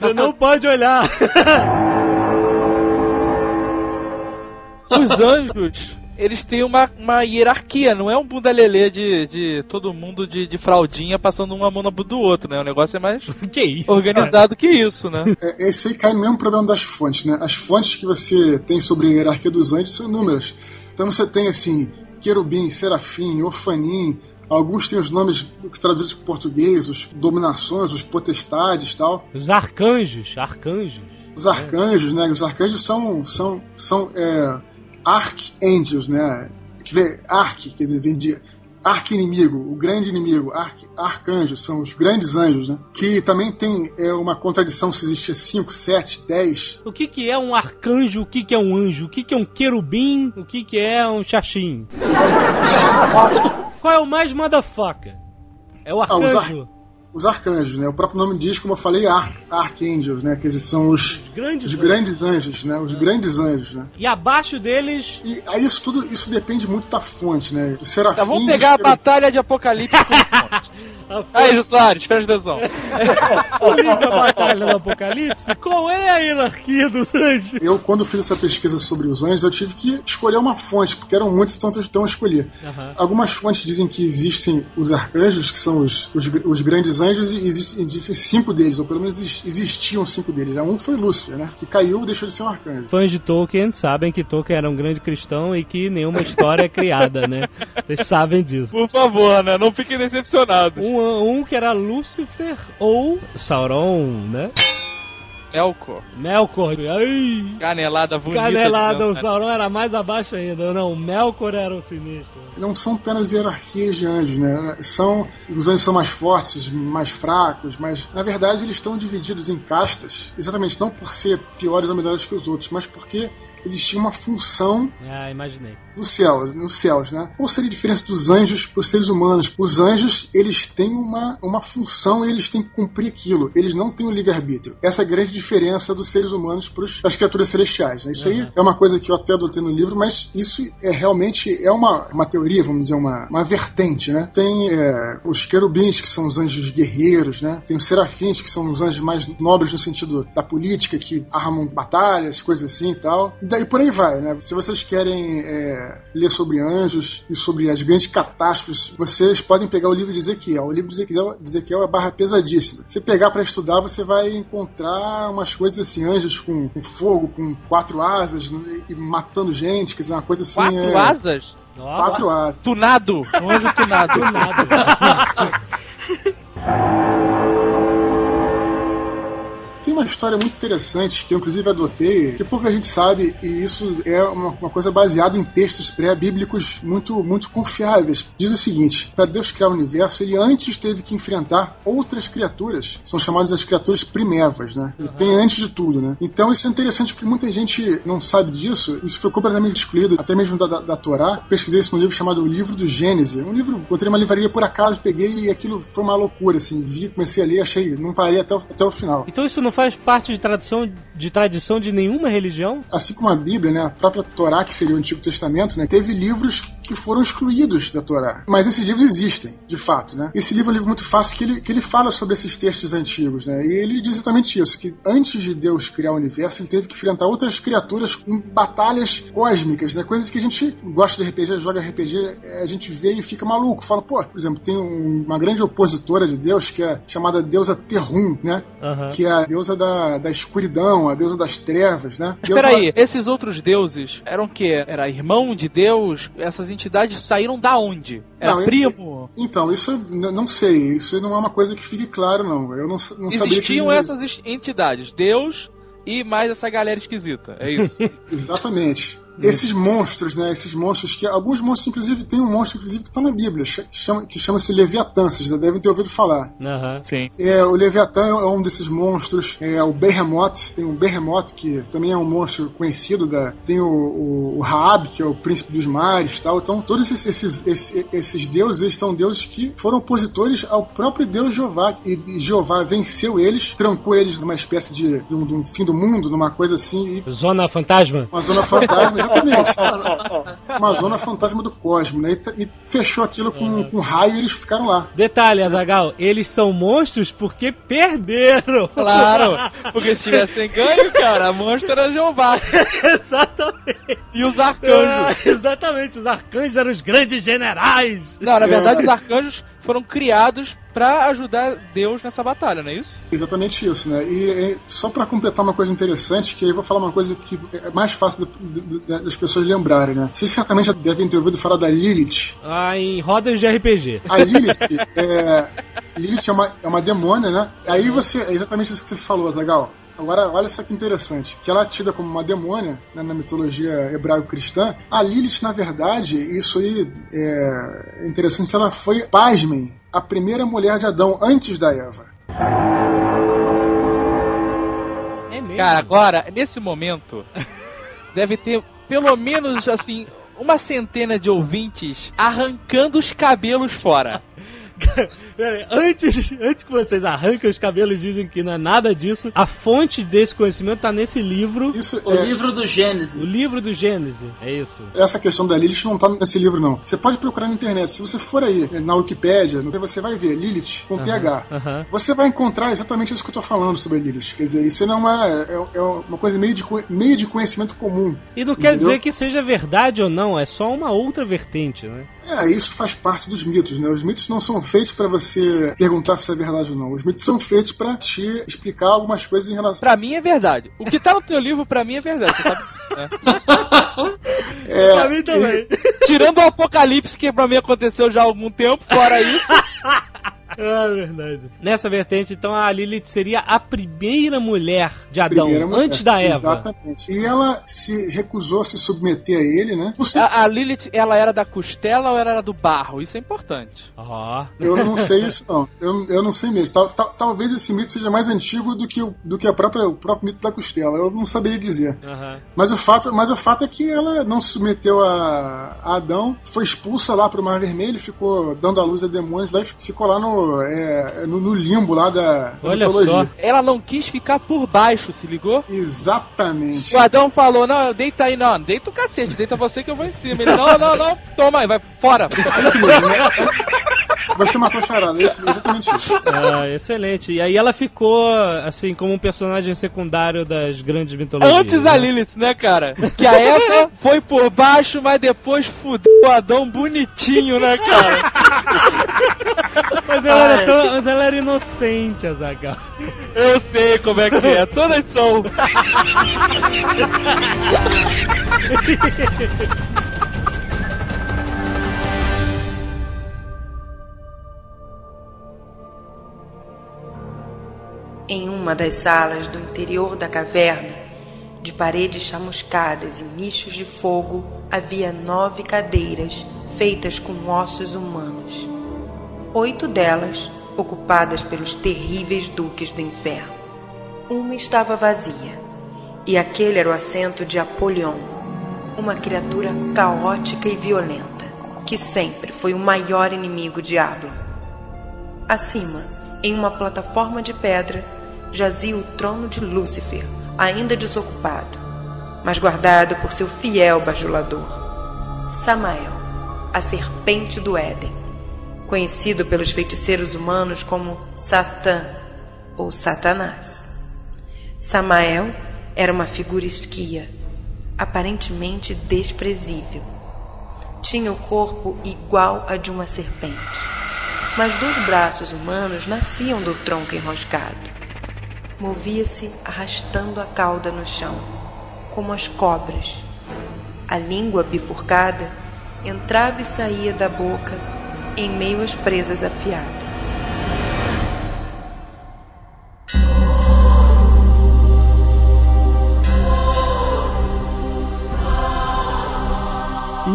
Você não pode olhar. Os anjos, eles têm uma, uma hierarquia, não é um bunda lelê de, de todo mundo de, de fraldinha passando uma mão na bunda do outro, né? O negócio é mais *laughs* que isso? organizado que isso, né? É, esse aí cai no mesmo problema das fontes, né? As fontes que você tem sobre a hierarquia dos anjos são inúmeras. Então você tem assim, querubim, serafim, orfanim, alguns têm os nomes traduzidos para português, os dominações, os potestades tal. Os arcanjos, arcanjos. Os arcanjos, né? Os arcanjos são, são, são é, archangels, né? Que vem, arch, quer dizer, vem de arqui-inimigo, o grande inimigo, arc, arcanjos, são os grandes anjos, né? Que também tem é, uma contradição se existe 5, 7, 10. O que que é um arcanjo? O que que é um anjo? O que que é um querubim? O que que é um xaxim? *laughs* Qual é o mais motherfucker? É o Ah, os ar- arcanjo. os arcanjos, né? O próprio nome diz, como eu falei, ar archangels, né? Que eles são os, Grandes os anjos. grandes anjos, né? Os grandes anjos, né? E abaixo deles, E aí isso tudo, isso depende muito da fonte, né? Do serafim, Tá, vamos pegar a batalha de Apocalipse com *laughs* fontes. a Aí, Jô Soares, presta atenção. o livro da *laughs* Batalha do Apocalipse, qual é a hierarquia dos anjos? Eu, quando fiz essa pesquisa sobre os anjos, eu tive que escolher uma fonte, porque eram muitos, tanto então eu escolhi. Aham. Algumas fontes dizem que existem os arcanjos, que são os, os, os grandes anjos, existem, cinco deles, ou pelo menos exis- existiam cinco deles. Um foi Lúcifer, né? Que caiu e deixou de ser um arcanjo. Fãs de Tolkien sabem que Tolkien era um grande cristão e que nenhuma história é criada, né? Vocês sabem disso. Por favor, né? Não fiquem decepcionados. Um, um que era Lúcifer ou Sauron, né? Melkor. Melkor. Ai, Canelada bonita. canelada, o? Sauron era mais abaixo ainda. Não, o Melkor era o sinistro. não são apenas hierarquias de anjos, né? São os anjos são mais fortes, mais fracos, mas na verdade eles estão divididos em castas, exatamente não por ser piores ou melhores que os outros, mas porque eles tinham uma função Ah, imaginei. do céu, nos céus, né? Qual seria a diferença dos anjos para os seres humanos? Os anjos, eles têm uma, uma função e eles têm que cumprir aquilo. Eles não têm o livre-arbítrio. Essa é a grande diferença dos seres humanos para as criaturas celestiais. Né? Isso aí é uma coisa que eu até adotei no livro, mas isso é realmente é uma, uma teoria, vamos dizer, uma, uma vertente, né? Tem é, os querubins, que são os anjos guerreiros, né? Tem os serafins, que são os anjos mais nobres no sentido da política, que armam batalhas, coisas assim e tal. E daí por aí vai, né? Se vocês querem é, ler sobre anjos e sobre as grandes catástrofes, vocês podem pegar o livro de Ezequiel. O livro de Ezequiel, de Ezequiel é barra pesadíssima. Se pegar para estudar, você vai encontrar umas coisas assim, anjos com, com fogo, com quatro asas e, e matando gente, quer dizer, uma coisa assim. Quatro é, asas? Quatro asas. Tunado. *laughs* Um anjo tunado. *laughs* Tem uma história muito interessante que eu inclusive adotei, que pouca gente sabe, e isso é uma, uma coisa baseada em textos pré-bíblicos muito, muito confiáveis. Diz o seguinte: para Deus criar o universo, ele antes teve que enfrentar outras criaturas, são chamadas as criaturas primevas, né? E tem antes de tudo, né? Então isso é interessante porque muita gente não sabe disso, isso foi completamente excluído, até mesmo da, da, da Torá. Pesquisei isso num livro chamado O Livro do Gênesis. Um livro, encontrei numa livraria por acaso, peguei e aquilo foi uma loucura, assim. Vi, comecei a ler, achei, não parei até o, até o final. Então isso não faz parte de tradição de tradição de nenhuma religião? assim como a Bíblia, né, a própria Torá, que seria o Antigo Testamento, né, teve livros que foram excluídos da Torá. Mas esses livros existem, de fato, né? Esse livro é um livro muito fácil que ele, que ele fala sobre esses textos antigos, né? E ele diz exatamente isso, que antes de Deus criar o universo, ele teve que enfrentar outras criaturas em batalhas cósmicas, né? Coisas que a gente gosta de RPG, joga RPG, a gente vê e fica maluco. Fala, pô, por exemplo, tem um- uma grande opositora de Deus que é chamada deusa Terrum, né? Aham. Que é a deusa da, da escuridão, a deusa das trevas, né? Deus, Espera aí, esses outros deuses eram o quê? Era irmão de Deus? Essas entidades saíram da onde? Era Não, eu- primo? Então, isso eu não sei. Isso não é uma coisa que fique claro, não. Eu não, não sabia Existiam que... essas es- entidades, Deus e mais essa galera esquisita, é isso? *laughs* Exatamente. Esses monstros, né? Esses monstros que. Alguns monstros, inclusive, tem um monstro, inclusive, que está na Bíblia, que chama- que chama-se Leviatã, vocês já devem ter ouvido falar. Aham. Sim. É, o Leviatã é um desses monstros. É, o Behemoth, tem o Behemoth, que também é um monstro conhecido. Da, tem o, o, o Raab, que é o príncipe dos mares tal. Então, todos esses, esses, esses, esses deuses eles são deuses que foram opositores ao próprio Deus Jeová. E, e Jeová venceu eles, trancou eles numa espécie de, de, um, de um fim do mundo, numa coisa assim, e Zona fantasma? uma zona fantasma, exatamente. Uma zona fantasma do cosmo, né? E, e fechou aquilo com, com raio e eles ficaram lá. Detalhe, Azagal, eles são monstros porque perderam. Claro, *laughs* porque se tivessem ganho, cara, a monstro era Jeová. Exatamente. E os arcanjos. Ah, exatamente, os arcanjos eram os grandes generais. Não, na verdade, os arcanjos foram criados pra ajudar Deus nessa batalha, não é isso? Exatamente isso, né? E, e só pra completar uma coisa interessante, que aí eu vou falar uma coisa que é mais fácil da- da- das pessoas lembrarem, né? Vocês certamente já devem ter ouvido falar da Lilith. Ah, em rodas de RPG. A Lilith é, Lilith é uma, é uma demônia, né? Aí você. É exatamente isso que você falou, Zagal. Agora, olha só que interessante. Que ela é tida como uma demônia né, na mitologia hebraico-cristã. A Lilith, na verdade, isso aí é interessante, ela foi, pasmem, a primeira mulher de Adão antes da Eva. É mesmo? Cara, agora, nesse momento, *laughs* deve ter pelo menos, assim, uma centena de ouvintes arrancando os cabelos fora. *laughs* *laughs* Pera aí, antes, antes que vocês arranquem os cabelos e dizem que não é nada disso, a fonte desse conhecimento tá nesse livro, Isso O é, livro do o Gênesis. livro do Gênesis. É isso. essa questão da Lilith não tá nesse livro, não. Você pode procurar na internet. Se você for aí eh, na Wikipédia, você vai ver Lilith com TH. Aham. Você vai encontrar exatamente isso que eu tô falando sobre Lilith. Quer dizer, isso não é uma, é, é uma coisa meio de, meio de conhecimento comum. E não quer Entendeu? dizer que seja verdade ou não, é só uma outra vertente, né? É, isso faz parte dos mitos, né? Os mitos não são feitos pra você perguntar se é verdade ou não. Os mitos são feitos pra te explicar algumas coisas em relação. Pra mim é verdade. O que tá no teu livro, pra mim é verdade, você sabe disso, né? É, *laughs* Pra mim também. Tirando o apocalipse, que pra mim aconteceu já há algum tempo, fora isso. Ah, verdade. Nessa vertente, então, a Lilith seria a primeira mulher de Adão, Primeira mulher. antes da Eva. Exatamente. E ela se recusou a se submeter a ele, né? Ser- A, a Lilith, ela era da costela ou ela era do barro? Isso é importante. Eu não sei isso, não. Eu, eu não sei mesmo. Tal- tal- talvez esse mito seja mais antigo do que, o, do que a própria, o próprio mito da costela. Eu não saberia dizer. Aham. Mas o fato, mas o fato é que ela não se submeteu a, a Adão, foi expulsa lá pro Mar Vermelho, ficou dando a luz a demônios lá e ficou lá no, é, no, no limbo lá da, Olha mitologia. só. Ela não quis ficar por baixo, se ligou? Exatamente. O Adão falou, não, deita aí, não, deita o cacete, deita você que eu vou em cima. Ele, não, não, não, toma aí, vai fora. Esse mesmo, né? Você matou a charada, é exatamente isso. Ah, excelente. E aí ela ficou, assim, como um personagem secundário das grandes mitologias. Antes da né? Lilith, né, cara? Que a Eva foi por baixo, mas depois fudeu o Adão bonitinho, né, cara? *laughs* Mas ela, era tão- mas ela era inocente, Azagal. Eu sei como é que é, todas são. Em uma das salas do interior da caverna, de paredes chamuscadas e nichos de fogo, havia nove cadeiras feitas com ossos humanos. Oito delas ocupadas pelos terríveis duques do inferno. Uma estava vazia, e aquele era o assento de Apolion, uma criatura caótica e violenta, que sempre foi o maior inimigo de Ablon. Acima, em uma plataforma de pedra, jazia o trono de Lúcifer, ainda desocupado, mas guardado por seu fiel bajulador, Samael, a serpente do Éden, conhecido pelos feiticeiros humanos como Satã ou Satanás. Samael era uma figura esquia, aparentemente desprezível. Tinha o corpo igual a de uma serpente mas dos braços humanos nasciam do tronco enroscado. Movia-se arrastando a cauda no chão, como as cobras. A língua bifurcada entrava e saía da boca em meio às presas afiadas.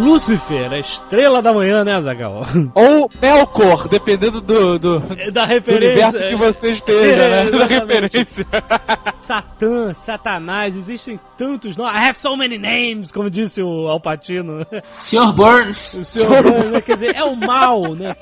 Lúcifer, a estrela da manhã, né, Azagal? *laughs* Ou Melkor, dependendo do, do, *laughs* do Da referência. universo que você esteja, né? *laughs* Da referência. Satã, Satanás, existem tantos nomes. I have so many names, como disse o Alpatino. Sr. Burns. O senhor Burns, né? Quer dizer, é o mal, né?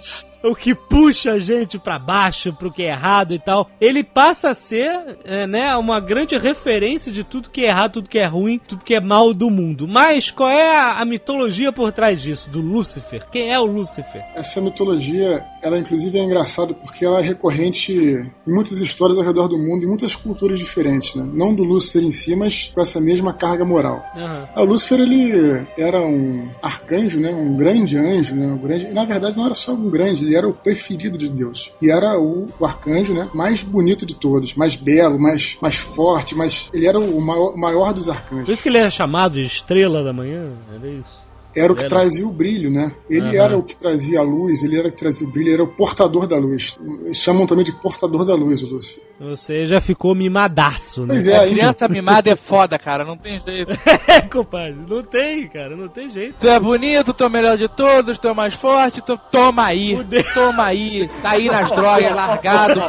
O que puxa a gente pra baixo, pro que é errado e tal. Ele passa a ser, é, né, uma grande referência de tudo que é errado, tudo que é ruim, tudo que é mal do mundo. Mas qual é a, a mitologia por trás disso, do Lúcifer? Quem é o Lúcifer? Essa mitologia, ela inclusive é engraçada porque ela é recorrente em muitas histórias ao redor do mundo, em muitas culturas diferentes, né? Não do Lúcifer em si, mas com essa mesma carga moral. Ah, O Lúcifer, ele era um arcanjo, né? Um grande anjo, né? Um grande... Na verdade, não era só um grande, ele era o preferido de Deus. E era o, o arcanjo, né? Mais bonito de todos, mais belo, mais, mais forte, mais... Ele era o maior, maior dos Por arcanjos. isso que ele é chamado de estrela da manhã? Era isso? Era o que Era. trazia o brilho, né? Ele Aham. era o que trazia a luz, ele era o que trazia o brilho, ele era o portador da luz. Eles chamam também de portador da luz, o Lúcio. Você já ficou mimadaço, né? Pois é, A aí, criança mimada é foda, cara, não tem jeito. *laughs* É, compadre. Não tem, cara. Não tem jeito. Tu é bonito, tu é o melhor de todos, tu é o mais forte, tu... toma aí, Fudeu. toma aí, tá aí nas drogas, *laughs* largado.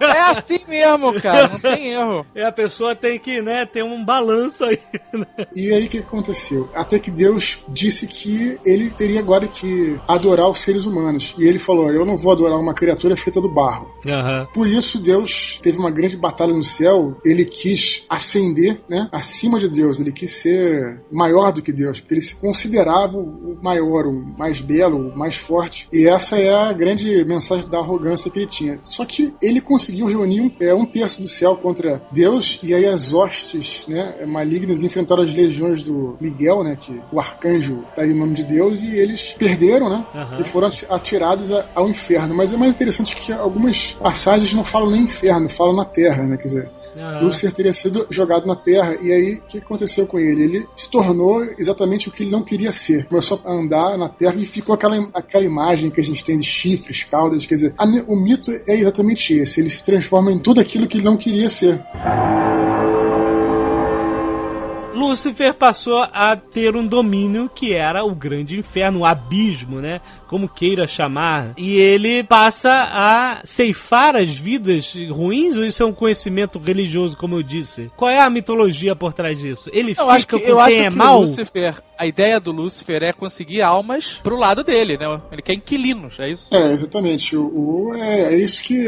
É assim mesmo, cara, não tem erro. E a pessoa tem que, né, ter um balanço aí. né? E aí o que aconteceu? Até que Deus disse que ele teria agora que adorar os seres humanos. E ele falou: Eu não vou adorar uma criatura feita do barro. Aham. Por isso Deus teve uma grande batalha no céu. Ele quis ascender, né, acima de Deus. Ele quis ser maior do que Deus, porque ele se considerava o maior, o mais belo, o mais forte. E essa é a grande mensagem da arrogância que ele tinha. Só que ele conseguiu reunir um, é, um terço do céu contra Deus e aí as hostes, né, malignas enfrentaram as legiões do Miguel, né, que o arcanjo arcanjo tá em nome de Deus e eles perderam, né? E foram ati- atirados a- ao inferno. Mas é mais interessante que algumas passagens não falam nem inferno, falam na terra, né? Quer dizer, Aham. Lúcifer teria sido jogado na terra e aí o que aconteceu com ele? Ele se tornou exatamente o que ele não queria ser. Começou a andar na terra e ficou aquela, aquela imagem que a gente tem de chifres, caudas, quer dizer, a o mito é exatamente esse. Ele se transforma em tudo aquilo que ele não queria ser. Lúcifer passou a ter um domínio que era o grande inferno, o abismo, né? Como queira chamar. E ele passa a ceifar as vidas ruins, ou isso é um conhecimento religioso, como eu disse? Qual é a mitologia por trás disso? Ele Eu fica acho que, com eu quem acho é que mal? o Lúcifer, a ideia do Lúcifer é conseguir almas pro lado dele, né? Ele quer inquilinos, é isso? É, exatamente. O, o- é, é isso que,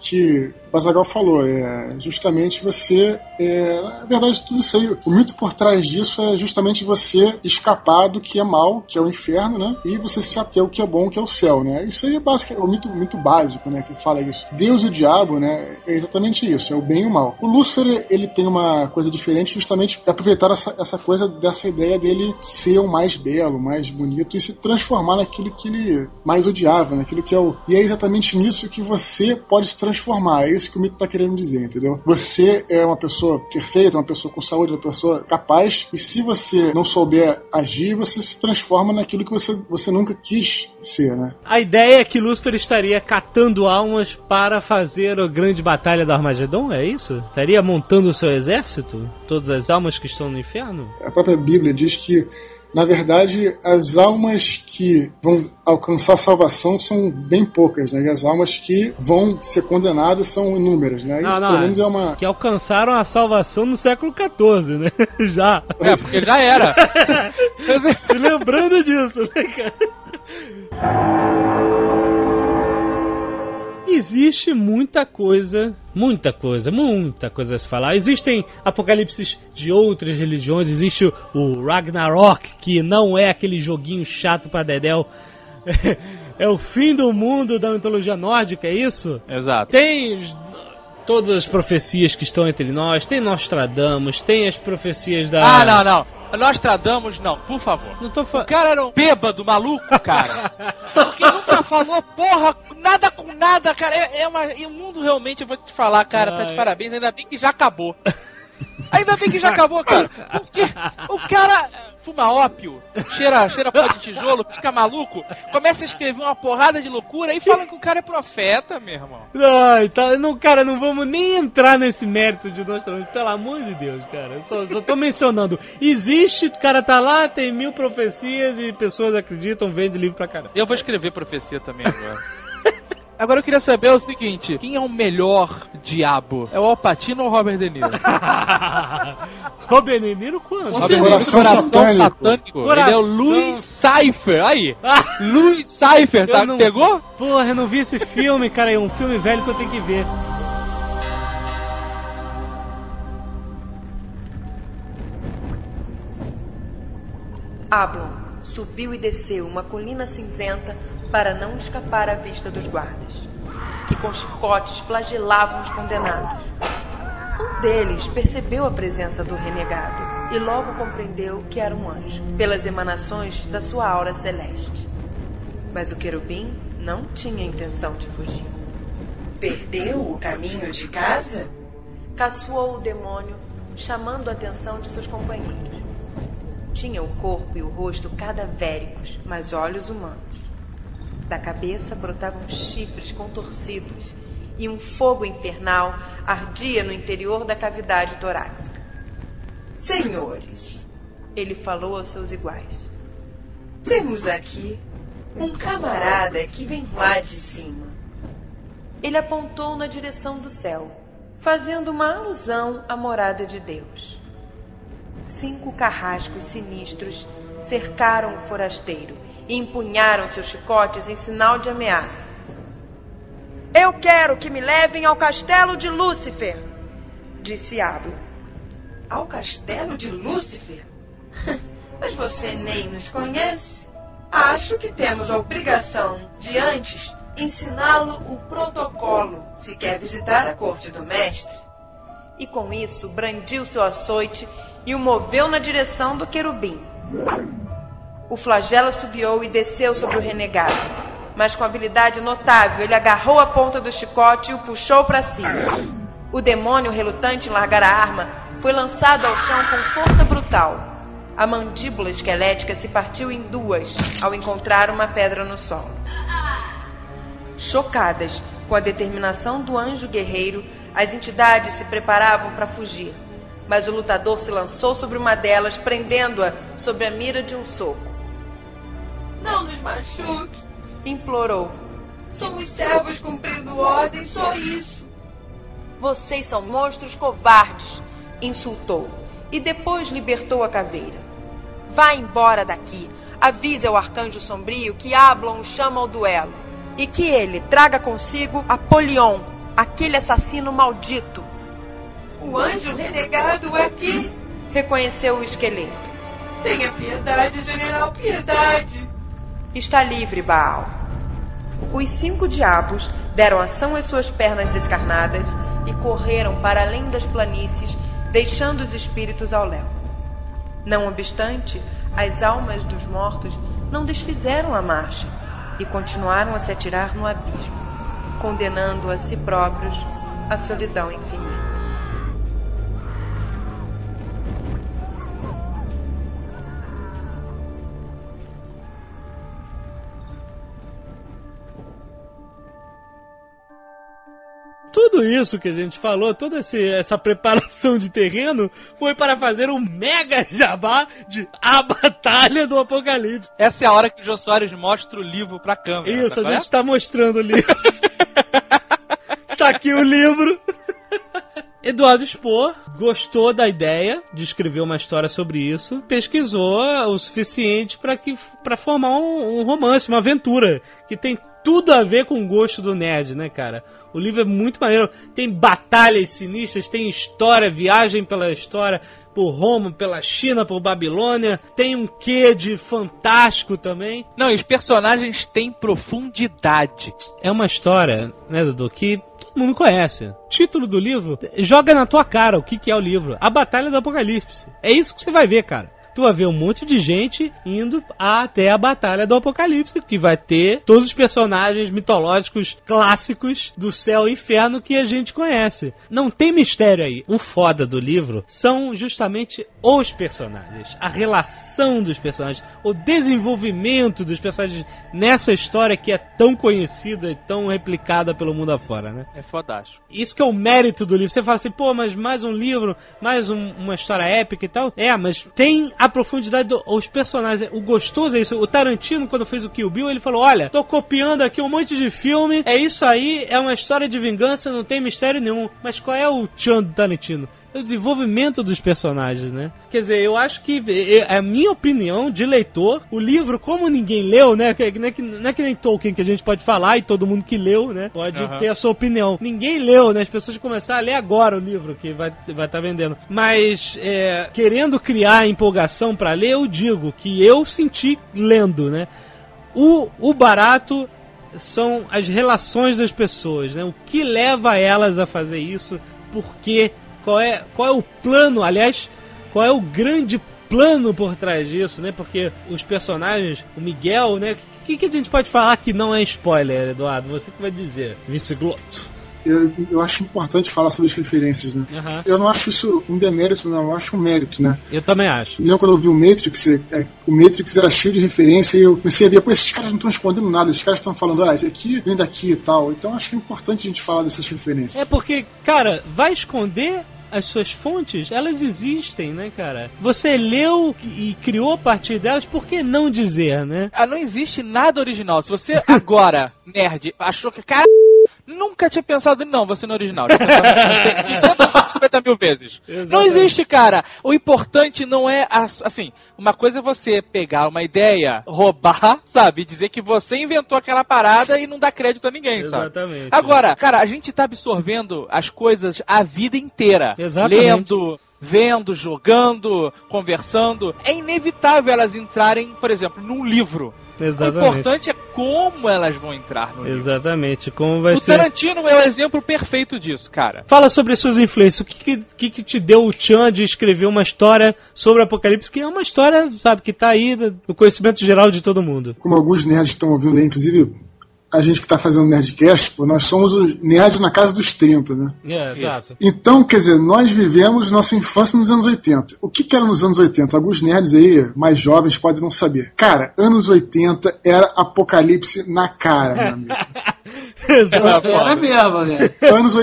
que Bazagal falou. É justamente você. é, na verdade, tudo isso aí. O mito por trás disso é justamente você escapar do que é mal, que é o inferno, né? E você se ater ao que é bom, que é o céu, né? Isso aí é básico, é o mito, mito básico, né? Que fala isso. Deus e o diabo, né? É exatamente isso. É o bem e o mal. O Lúcifer, ele tem uma coisa diferente, justamente aproveitar essa, essa coisa dessa ideia dele ser o mais belo, mais bonito e se transformar naquilo que ele mais odiava, naquilo que é o. E é exatamente nisso que você pode se transformar. É isso que o mito está querendo dizer, entendeu? Você é uma pessoa perfeita, uma pessoa com saúde, uma pessoa capaz, e se você não souber agir, você se transforma naquilo que você, você nunca quis ser, né? A ideia é que Lúcifer estaria catando almas para fazer a grande batalha do Armagedon, é isso? Estaria montando o seu exército? Todas as almas que estão no inferno? A própria Bíblia diz que, na verdade, as almas que vão alcançar a salvação são bem poucas, né? E as almas que vão ser condenadas são inúmeras, né? Isso, não, pelo é. menos, é uma. Que alcançaram a salvação no século XIV, né? *laughs* Já. É, porque já era. *laughs* Lembrando disso, né, cara? Existe muita coisa, muita coisa, muita coisa a se falar. Existem apocalipses de outras religiões, existe o, Ragnarok, que não é aquele joguinho chato pra Dedel. *laughs* É o fim do mundo da mitologia nórdica, é isso? Exato. Tem todas as profecias que estão entre nós, tem Nostradamus, tem as profecias da. Ah, não, não. Nostradamus, não, por favor. Não tô O falando. cara era um bêbado maluco, cara. *laughs* Porque nunca falou porra, nada com nada, cara. É, é uma, e o mundo realmente, eu vou te falar, cara, tá de Ai. parabéns. Ainda bem que já acabou. *laughs* Ainda bem que já acabou, cara. Porque o cara fuma ópio, cheira, cheira pó de tijolo, fica maluco, começa a escrever uma porrada de loucura e falam que o cara é profeta, meu irmão. Ai, tá, não, cara, não vamos nem entrar nesse mérito de Nostradamus, pelo amor de Deus, cara. Só, só tô mencionando. Existe, o cara tá lá, tem mil profecias e pessoas acreditam, vende livro pra caramba. Eu vou escrever profecia também agora. Agora eu queria saber o seguinte: quem é o melhor diabo? É o Alpatino ou o Robert De Niro? *laughs* Robert De Niro quando? Robert De Niro, Coração satânico. Ele é o Coração. Louis Cypher. Aí. *laughs* Louis Cypher, sabe? não- Pegou? Porra, eu não vi esse filme, cara. É um filme velho que eu tenho que ver. Ablon subiu e desceu uma colina cinzenta para não escapar à vista dos guardas, que com chicotes flagelavam os condenados. Um deles percebeu a presença do renegado e logo compreendeu que era um anjo, pelas emanações da sua aura celeste. Mas o querubim não tinha intenção de fugir. Perdeu o caminho de casa? Caçoou o demônio, chamando a atenção de seus companheiros. Tinha o corpo e o rosto cadavéricos, mas olhos humanos. Da cabeça brotavam chifres contorcidos e um fogo infernal ardia no interior da cavidade torácica. Senhores, ele falou aos seus iguais, temos aqui um camarada que vem lá de cima. Ele apontou na direção do céu, fazendo uma alusão à morada de Deus. Cinco carrascos sinistros cercaram o forasteiro e empunharam seus chicotes em sinal de ameaça. Eu quero que me levem ao castelo de Lúcifer, disse Ablo. Ao castelo de Lúcifer? *laughs* Mas você nem nos conhece. Acho que temos a obrigação de antes ensiná-lo o protocolo se quer visitar a corte do mestre. E com isso brandiu seu açoite e o moveu na direção do querubim. O flagelo subiu e desceu sobre o renegado. Mas com habilidade notável, ele agarrou a ponta do chicote e o puxou para cima. O demônio, relutante em largar a arma, foi lançado ao chão com força brutal. A mandíbula esquelética se partiu em duas ao encontrar uma pedra no solo. Chocadas com a determinação do anjo guerreiro, as entidades se preparavam para fugir. Mas o lutador se lançou sobre uma delas, prendendo-a sobre a mira de um soco. Não nos machuque. Implorou. Somos servos cumprindo ordem, só isso. Vocês são monstros covardes, insultou. E depois libertou a caveira. Vá embora daqui. Avise ao arcanjo sombrio que Ablon o chama ao duelo. E que ele traga consigo Apolion, aquele assassino maldito. O anjo renegado aqui. Reconheceu o esqueleto. Tenha piedade, general, piedade. Está livre, Baal. Os cinco diabos deram ação às suas pernas descarnadas e correram para além das planícies, deixando os espíritos ao léu. Não obstante, as almas dos mortos não desfizeram a marcha e continuaram a se atirar no abismo, condenando a si próprios à solidão infinita. Tudo isso que a gente falou, toda esse- essa preparação de terreno, foi para fazer um mega jabá de A Batalha do Apocalipse. Essa é a hora que o Jô Soares mostra o livro pra câmera. Isso, a é? gente está mostrando o livro. *laughs* está aqui o livro. Eduardo Spohr gostou da ideia de escrever uma história sobre isso, pesquisou o suficiente para que para formar um, um romance, uma aventura que tem tudo a ver com o gosto do nerd, né, cara? O livro é muito maneiro, tem batalhas sinistras, tem história, viagem pela história, por Roma, pela China, por Babilônia, tem um quê de fantástico também. Não, e os personagens têm profundidade. É uma história, né, Dudu, que todo mundo conhece. O título do livro joga na tua cara o que, que é o livro. A Batalha do Apocalipse. É isso que você vai ver, cara. Tu vai ver um monte de gente indo até a Batalha do Apocalipse, que vai ter todos os personagens mitológicos clássicos do céu e inferno que a gente conhece. Não tem mistério aí. O foda do livro são justamente os personagens, a relação dos personagens, o desenvolvimento dos personagens nessa história que é tão conhecida e tão replicada pelo mundo afora, né? É fodástico. Isso que é o mérito do livro. Você fala assim, pô, mas mais um livro, mais um- uma história épica e tal. É, mas tem a profundidade dos personagens. O gostoso é isso. O Tarantino, quando fez o Kill Bill, ele falou: Olha, tô copiando aqui um monte de filme. É isso aí, é uma história de vingança, não tem mistério nenhum. Mas qual é o tchan do Tarantino? É o desenvolvimento dos personagens, né? Quer dizer, eu acho que, é a minha opinião de leitor, o livro, como ninguém leu, né? que- Não é que, não é que nem Tolkien que a gente pode falar e todo mundo que leu, né? Pode Aham. ter a sua opinião. Ninguém leu, né? As pessoas começaram a ler agora o livro que vai estar vai tá vendendo. Mas, é, querendo criar empolgação pra ler, eu digo que eu senti lendo, né? O, o barato são as relações das pessoas, né? O que leva elas a fazer isso? Por quê? Qual é, qual é o plano? Aliás, qual é o grande plano por trás disso, né? Porque os personagens, o Miguel, né? O que, que a gente pode falar que não é spoiler, Eduardo? Você que vai dizer, vice-gloto. Eu, eu acho importante falar sobre as referências, né? Aham. Eu não acho isso um demérito, não. Eu acho um mérito, né? Eu também acho. Eu quando eu vi o Matrix, é, o Matrix era cheio de referência e eu comecei a ver, pô, esses caras não estão escondendo nada, esses caras estão falando, ah, esse aqui vem daqui e tal. Então acho que é importante a gente falar dessas referências. É porque, cara, vai esconder as suas fontes, elas existem, né, cara? Você leu e criou a partir delas, por que não dizer, né? Ah, não existe nada original. Se você *laughs* agora, nerd, achou que, cara, nunca tinha pensado, não, você não é original. Já pensou *laughs* 250 mil vezes. Não Exatamente. existe, cara. O importante não é, assim, uma coisa é você pegar uma ideia, roubar, sabe? Dizer que você inventou aquela parada e não dá crédito a ninguém, sabe? Exatamente. Agora, cara, a gente tá absorvendo as coisas a vida inteira. Exatamente. Lendo, vendo, jogando, conversando. É inevitável elas entrarem, por exemplo, num livro. O Exatamente. importante é como elas vão entrar no livro. Exatamente. Como vai O ser. Tarantino é o exemplo perfeito disso, cara. Fala sobre as suas influências. O que, que, que te deu o tchan de escrever uma história sobre o Apocalipse, que é uma história, sabe, que tá aí no conhecimento geral de todo mundo. Como alguns nerds estão ouvindo aí, inclusive a gente que está fazendo Nerdcast, pô, nós somos os nerds na casa dos 30, né? É, exato. Então, quer dizer, nós vivemos nossa infância nos anos 80. O que, que era nos anos 80? Alguns nerds aí, mais jovens, podem não saber. Cara, anos 80 era apocalipse na cara, meu amigo. *laughs* Exato. Era mesmo, né? anos,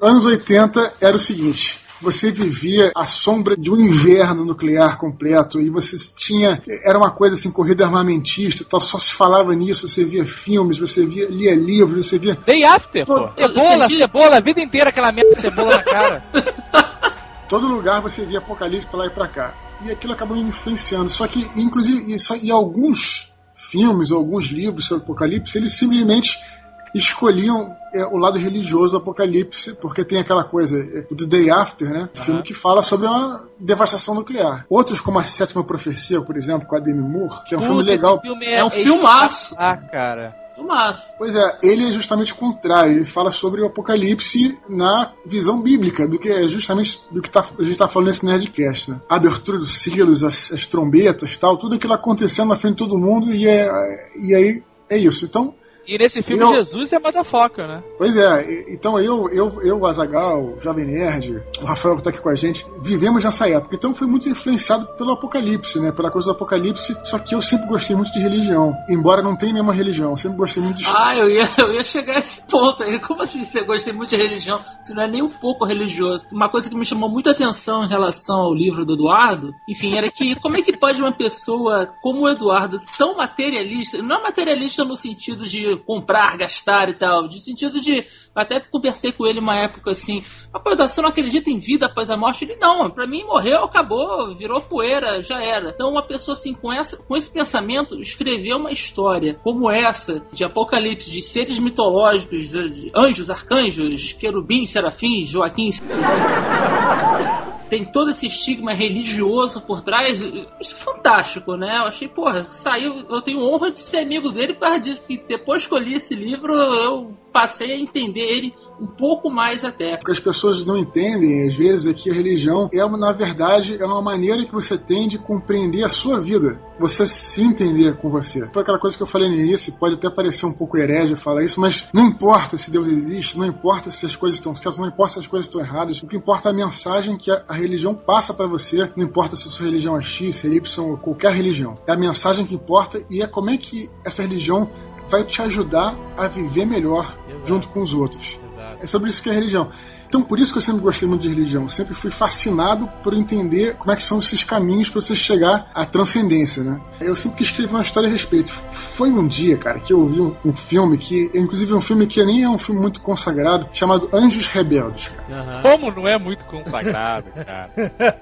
anos 80 era o seguinte. Você vivia a sombra de um inverno nuclear completo e você tinha. Era uma coisa assim, corrida armamentista, tal, só se falava nisso. Você via filmes, você via, lia livros, você via. Day After, pô. Pô, Cebola, cebola, a vida inteira aquela merda de cebola na cara. *laughs* Todo lugar você via apocalipse pra lá e pra cá. E aquilo acabou me influenciando. Só que, inclusive, e, só, e alguns filmes, alguns livros sobre apocalipse, eles simplesmente escolhiam é, o lado religioso do apocalipse, porque tem aquela coisa, é, o The Day After, né? Filme que fala sobre uma devastação nuclear. Outros, como a Sétima Profecia, por exemplo, com a Demi Moore, que é um filme Puta, legal. esse filme É um filmaço. Ah, cara. Filmaço. Pois é, ele é justamente o contrário. Ele fala sobre o apocalipse na visão bíblica, do que é justamente do que tá- a gente está falando nesse Nerdcast. Né? A abertura dos silos, as, as trombetas tal, tudo aquilo acontecendo na frente de todo mundo e, é, e aí é isso. Então, E nesse filme, Eu- Jesus é motherfucker, né? Pois é, então eu, eu, eu, o Azagal, o Jovem Nerd, o Rafael que tá aqui com a gente, vivemos nessa época. Então fui muito influenciado pelo Apocalipse, né? Pela coisa do Apocalipse. Só que eu sempre gostei muito de religião, embora não tenha nenhuma religião. Eu sempre gostei muito de. Ah, eu ia, *laughs* eu ia chegar a esse ponto aí. Como assim você gosta muito de religião? Você não é nem um pouco religioso. Uma coisa que me chamou muita atenção em relação ao livro do Eduardo, enfim, era que como é que pode uma pessoa como o Eduardo, tão materialista, não é materialista no sentido de comprar, gastar e tal, de sentido de. Até conversei com ele uma época assim, pô, você não acredita em vida após a morte? Ele, não, pra mim morreu, acabou, virou poeira, já era. Então uma pessoa assim, com, essa, com esse pensamento, escrever uma história como essa, de apocalipse, de seres mitológicos, de anjos, arcanjos, querubins, serafins, Joaquim tem todo esse estigma religioso por trás. Isso é fantástico, né? Eu achei, porra, saiu. Eu tenho honra de ser amigo dele por causa disso, porque depois que eu li esse livro, eu passei a entender ele um pouco mais até. O que as pessoas não entendem, às vezes, é que a religião é, uma, na verdade, é uma maneira que você tem de compreender a sua vida. Você se entender com você. Foi aquela coisa que eu falei no início, pode até parecer um pouco herege falar isso, mas não importa se Deus existe, não importa se as coisas estão certas, não importa se as coisas estão erradas. O que importa é a mensagem que a, a religião passa para você, não importa se a sua religião é X, se é Y ou qualquer religião. É a mensagem que importa e é como é que essa religião vai te ajudar a viver melhor Exato. junto com os outros. Exato. É sobre isso que é religião. Então, por isso que eu sempre gostei muito de religião. Eu sempre fui fascinado por entender como é que são esses caminhos para você chegar à transcendência, né? Eu sempre quis escrever uma história a respeito. Foi um dia, cara, que eu vi um, um filme que, inclusive, um filme que nem é um filme muito consagrado, chamado Anjos Rebeldes, cara. Aham. Como não é muito consagrado, *laughs* cara.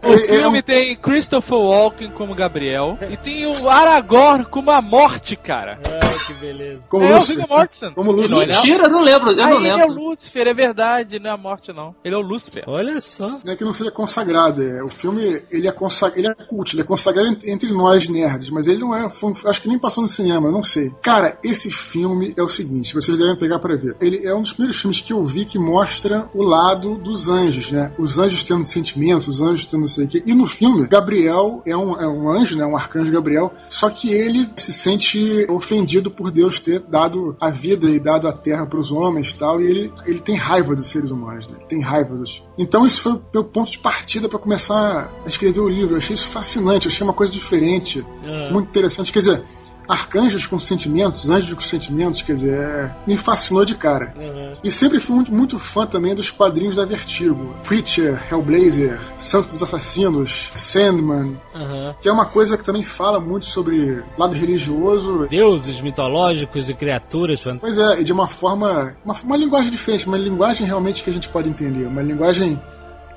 O É- é filme um- tem Christopher Walken como Gabriel e tem o Aragorn como a morte, cara. Ai, que beleza. como é o Lúcifer. Viggo Mortensen. Como Lúcifer. é- Mentira, eu não lembro, eu Ah, não ele é o lembro. Lúcifer, é verdade, não é a morte, não. Ele é o Lúcifer. Olha só. Não é que não seja consagrado. É, o filme ele é, consag... ele é cult, ele é consagrado ent- entre nós nerds, mas ele não é. foi um- acho que nem passou no cinema, não sei. Cara, esse filme é o seguinte: vocês devem pegar para ver. Ele é um dos primeiros filmes que eu vi que mostra o lado dos anjos, né? Os anjos tendo sentimentos, os anjos tendo não sei o quê. E no filme, Gabriel é um, é um anjo, né? Um arcanjo Gabriel, só que ele se sente ofendido por Deus ter dado a vida e dado a terra para os homens e tal, e ele, ele tem raiva dos seres humanos, né? Tem raiva dos. Então isso foi o meu ponto de partida para começar a escrever o livro. Eu achei isso fascinante, eu achei uma coisa diferente, Ah. muito interessante. Quer dizer, arcanjos com sentimentos, anjos com sentimentos, quer dizer, é- me fascinou de cara. Aham. E sempre fui muito, muito fã também dos quadrinhos da Vertigo. Preacher, Hellblazer, Santo dos Assassinos, Sandman, Aham. que é uma coisa que também fala muito sobre lado religioso. Deuses mitológicos e criaturas. Pois é, e de uma forma. Uma, uma linguagem diferente, uma linguagem realmente que a gente pode entender. Uma linguagem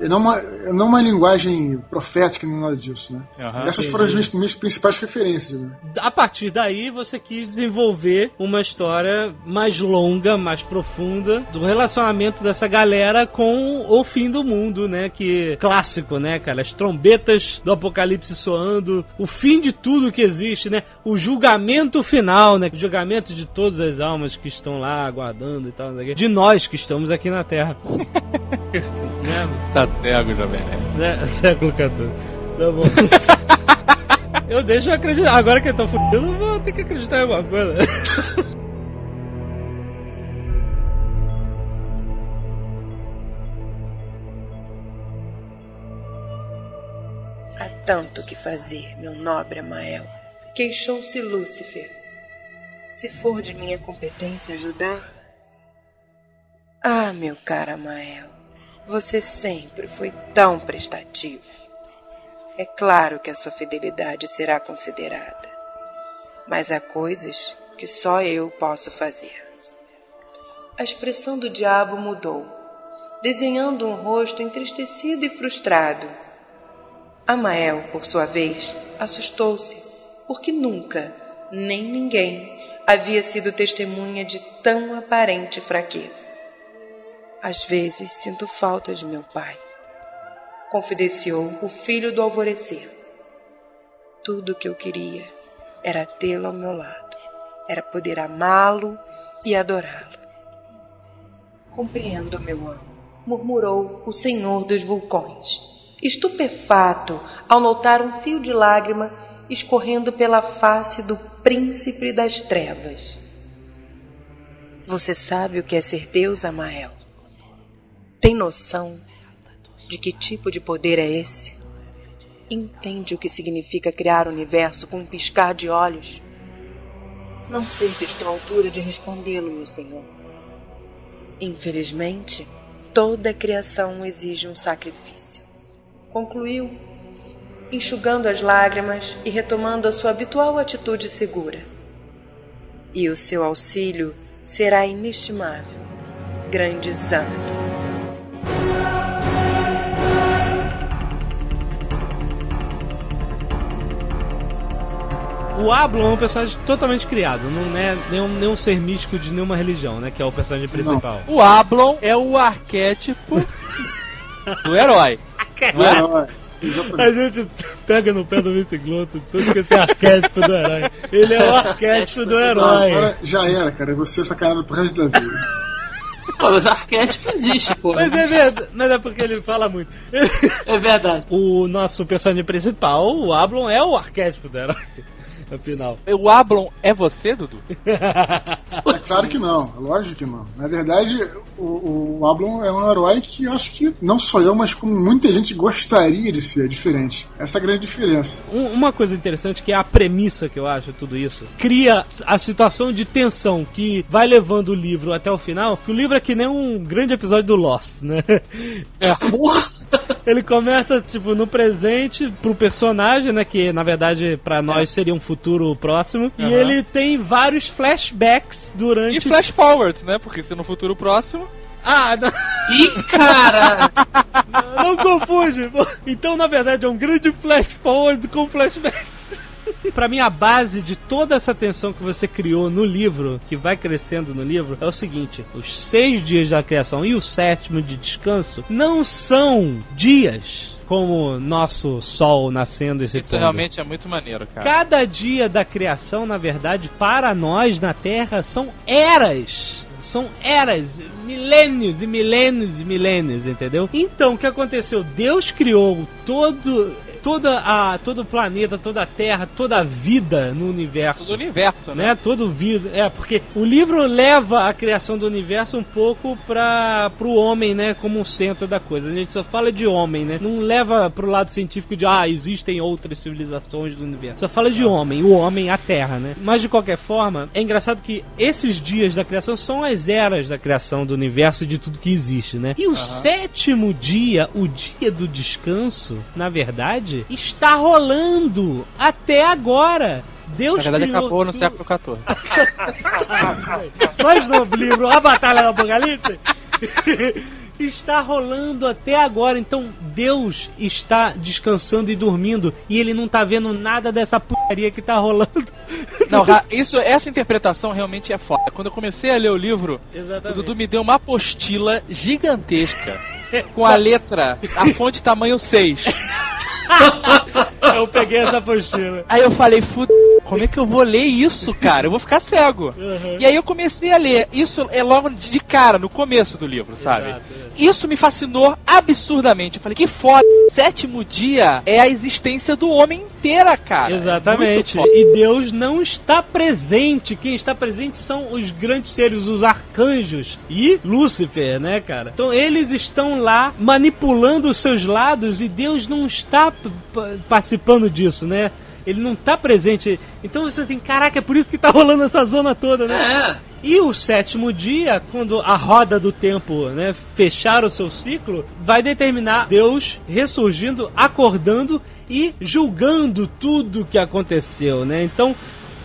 não uma, não uma linguagem profética nem nada disso, né? Aham. Essas foram as minhas, minhas principais referências, né? A partir daí, você quis desenvolver uma história mais longa, mais profunda, do relacionamento dessa galera com o fim do mundo, né? Que clássico, né, cara? As trombetas do apocalipse soando, o fim de tudo que existe, né? O julgamento final, né? O julgamento de todas as almas que estão lá aguardando e tal, de nós que estamos aqui na Terra. *laughs* Tá cego, Jovem Nerd. né? *laughs* Século XIV. Tá bom. *laughs* Eu deixo eu acreditar. Agora que eu tô fudido, eu vou ter que acreditar em alguma coisa. *laughs* Há tanto que fazer, meu nobre Amael. Queixou-se Lúcifer. Se for de minha competência ajudar. Ah, meu caro Amael, você sempre foi tão prestativo. É claro que a sua fidelidade será considerada. Mas há coisas que só eu posso fazer. A expressão do diabo mudou, desenhando um rosto entristecido e frustrado. Amael, por sua vez, assustou-se, porque nunca, nem ninguém, havia sido testemunha de tão aparente fraqueza. Às vezes sinto falta de meu pai, confidenciou o filho do alvorecer. Tudo o que eu queria era tê-lo ao meu lado, era poder amá-lo e adorá-lo. Compreendo, meu amo, murmurou o senhor dos vulcões, estupefato ao notar um fio de lágrima escorrendo pela face do príncipe das trevas. Você sabe o que é ser Deus, Amael? Tem noção de que tipo de poder é esse? Entende o que significa criar o universo com um piscar de olhos? Não sei se estou à altura de respondê-lo, meu senhor. Infelizmente, toda criação exige um sacrifício. Concluiu, enxugando as lágrimas e retomando a sua habitual atitude segura. E o seu auxílio será inestimável, grandes Zanatos. O Ablon é um personagem totalmente criado, não é nenhum, nenhum ser místico de nenhuma religião, né? Que é o personagem principal. O Ablon é o arquétipo *laughs* do herói. Não é? Não, é, exatamente. A gente pega no pé do Vince Glotto tudo com esse arquétipo do herói. Ele é o arquétipo do herói. Agora já era, cara. Você é sacanado pro resto da vida. Pô, mas arquétipo existe, pô. Mas é verdade, mas é porque ele fala muito. É verdade. O nosso personagem principal, o Ablon, é o arquétipo do herói. Afinal. O Ablon é você, Dudu? É claro que não, lógico que não. Na verdade, o, o Ablon é um herói que eu acho que não só eu, mas como muita gente gostaria de ser diferente. Essa é a grande diferença. Um- uma coisa interessante que é a premissa que eu acho tudo isso cria a situação de tensão que vai levando o livro até o final. Que o livro é que nem um grande episódio do Lost, né? Ele começa tipo no presente pro personagem, né, que na verdade pra nós seria um futuro próximo, e Aham. ele tem vários flashbacks durante E flash forwards, né? Porque se no futuro próximo. Ah, não, Ih, cara! não confunde. pô. Então, na verdade, é um grande flash forward com flashbacks. Pra mim, a base de toda essa tensão que você criou no livro, que vai crescendo no livro, é o seguinte: os seis dias da criação e o sétimo de descanso não são dias como nosso sol nascendo e se Isso pondo. realmente é muito maneiro, cara. Cada dia da criação, na verdade, para nós na Terra, são eras. São eras, milênios e milênios e milênios, entendeu? Então, o que aconteceu? Deus criou todo, toda a, todo o planeta, toda a Terra, toda a vida no universo Todo o universo, né? né? Todo vida. É, porque o livro leva a criação do universo um pouco para pro homem, né? Como um centro da coisa. A gente só fala de homem, né? Não leva pro lado científico de, ah, existem outras civilizações do universo. Só fala de homem, o homem, a terra, né? Mas de qualquer forma, é engraçado que esses dias da criação são as eras da criação do universo e de tudo que existe, né? E o sétimo dia, o dia do descanso, na verdade, está rolando até agora. Deus Na verdade, criou acabou no século XIV. Mas no livro A Batalha do Apocalipse. *laughs* está rolando até agora. Então Deus está descansando e dormindo e ele não tá vendo nada dessa putaria que tá rolando. Não, isso, essa interpretação realmente é foda. Quando eu comecei a ler o livro, o Exatamente. Dudu me deu uma apostila gigantesca com a letra, a fonte tamanho 6. Eu peguei essa apostila. Aí eu falei, fuda, como é que eu vou ler isso, cara? Eu vou ficar cego. Uhum. E aí eu comecei a ler. Isso é logo de cara, no começo do livro, sabe? Exato. Isso me fascinou absurdamente. Eu falei, que foda. Sétimo dia é a existência do homem inteira, cara. Exatamente. E Deus não está presente. Quem está presente são os grandes seres, os arcanjos e Lúcifer, né, cara? Então eles estão lá manipulando os seus lados e Deus não está participando disso, né? Ele não está presente. Então você assim, caraca, é por isso que tá rolando essa zona toda, né? É. E o sétimo dia, quando a roda do tempo né, fechar o seu ciclo, vai determinar Deus ressurgindo, acordando e julgando tudo que aconteceu, né? Então,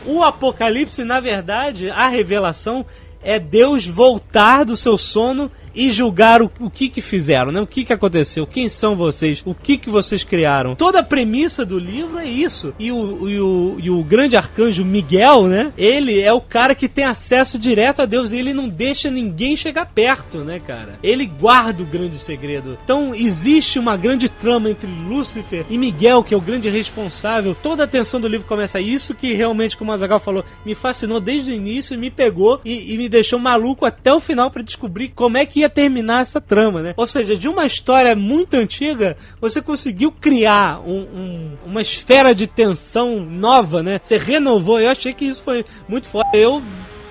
o Apocalipse, na verdade, a revelação é Deus voltar do seu sono e julgar o, o que que fizeram, né? O que que aconteceu, quem são vocês, o que que vocês criaram. Toda a premissa do livro é isso. E o, e o, e o grande arcanjo Miguel, né? Ele é o cara que tem acesso direto a Deus e ele não deixa ninguém chegar perto, né, cara? Ele guarda o grande segredo. Então existe uma grande trama entre Lúcifer e Miguel, que é o grande responsável. Toda a atenção do livro começa isso que realmente, como o Azagal falou, me fascinou desde o início me pegou e, e me deixou maluco até o final pra descobrir como é que ia terminar essa trama, né? Ou seja, de uma história muito antiga, você conseguiu criar um- um- uma esfera de tensão nova, né? Você renovou. Eu achei que isso foi muito foda. Eu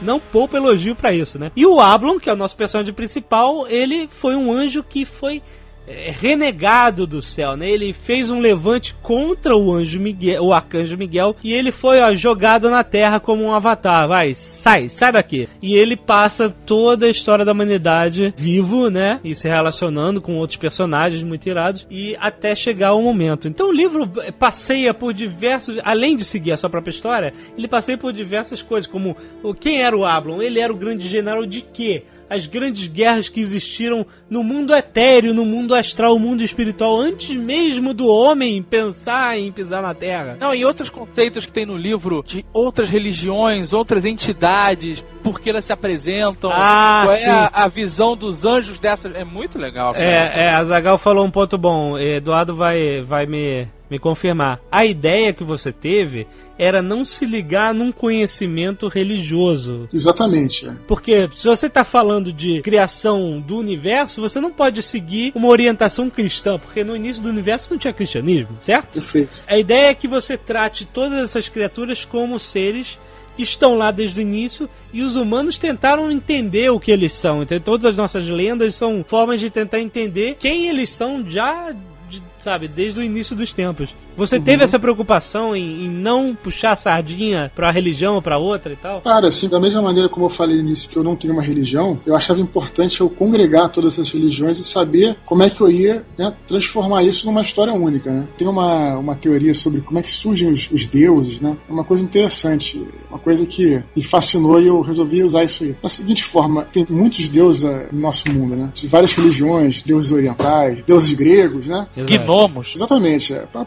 não poupo elogio pra isso, né? E o Ablon, que é o nosso personagem principal, ele foi um anjo que foi é, renegado do céu, né? Ele fez um levante contra o anjo Miguel, o arcanjo Miguel, e ele foi ó, jogado na terra como um avatar. Vai, sai, sai daqui. E ele passa toda a história da humanidade vivo, né? E se relacionando com outros personagens muito irados, e até chegar o momento. Então o livro eh, passeia por diversos, além de seguir a sua própria história, ele passeia por diversas coisas, como quem era o Ablon? Ele era o grande general de quê? As grandes guerras que existiram no mundo etéreo, no mundo astral, no mundo espiritual, antes mesmo do homem pensar em pisar na Terra. Não, e outros conceitos que tem no livro de outras religiões, outras entidades, por que elas se apresentam, Ah, qual é a, a visão dos anjos dessas. É muito legal. cara. É, é, a Zagal falou um ponto bom. Eduardo vai, vai me, me confirmar. A ideia que você teve era não se ligar num conhecimento religioso. Exatamente. é. Porque se você está falando de criação do universo, você não pode seguir uma orientação cristã, porque no início do universo não tinha cristianismo, certo? Perfeito. A ideia é que você trate todas essas criaturas como seres que estão lá desde o início e os humanos tentaram entender o que eles são. Então, todas as nossas lendas são formas de tentar entender quem eles são já, de- sabe, desde o início dos tempos. Você teve essa preocupação em, em não puxar a sardinha pra religião ou pra outra e tal? Cara, assim, da mesma maneira como eu falei no início que eu não tenho uma religião, eu achava importante eu congregar todas essas religiões e saber como é que eu ia né, transformar isso numa história única, né? Tem uma, uma teoria sobre como é que surgem os, os deuses, né? É uma coisa interessante, uma coisa que me fascinou e eu resolvi usar isso aí. Da seguinte forma, tem muitos deuses ah, no nosso mundo, né? De várias religiões, deuses orientais, deuses gregos, né? Gnomos. Exatamente, é. Pra-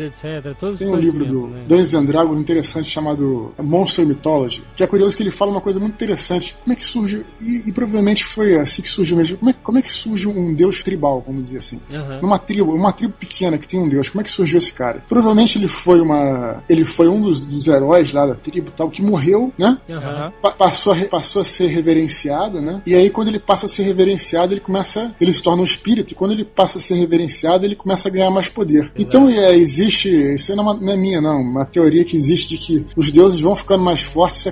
Etc. Todos Tem um livro do né? Dungeons and Dragons interessante chamado Monster Mythology, que é curioso que ele fala uma coisa muito interessante. Como é que surge, e, e provavelmente foi assim que surgiu mesmo, como é, como é que surge um deus tribal, vamos dizer assim? Numa tribo, uma tribo pequena que tem um deus, como é que surgiu esse cara? Provavelmente ele foi uma. Ele foi um dos, dos heróis lá da tribo tal, que morreu, né? Aham. Pa- passou a, passou a ser reverenciado, né? E aí quando ele passa a ser reverenciado, ele começa, ele se torna um espírito, e quando ele passa a ser reverenciado, ele começa a ganhar mais poder. Então é, existe, isso não é, uma- não é minha não, uma teoria que existe de que os deuses vão ficando mais fortes é,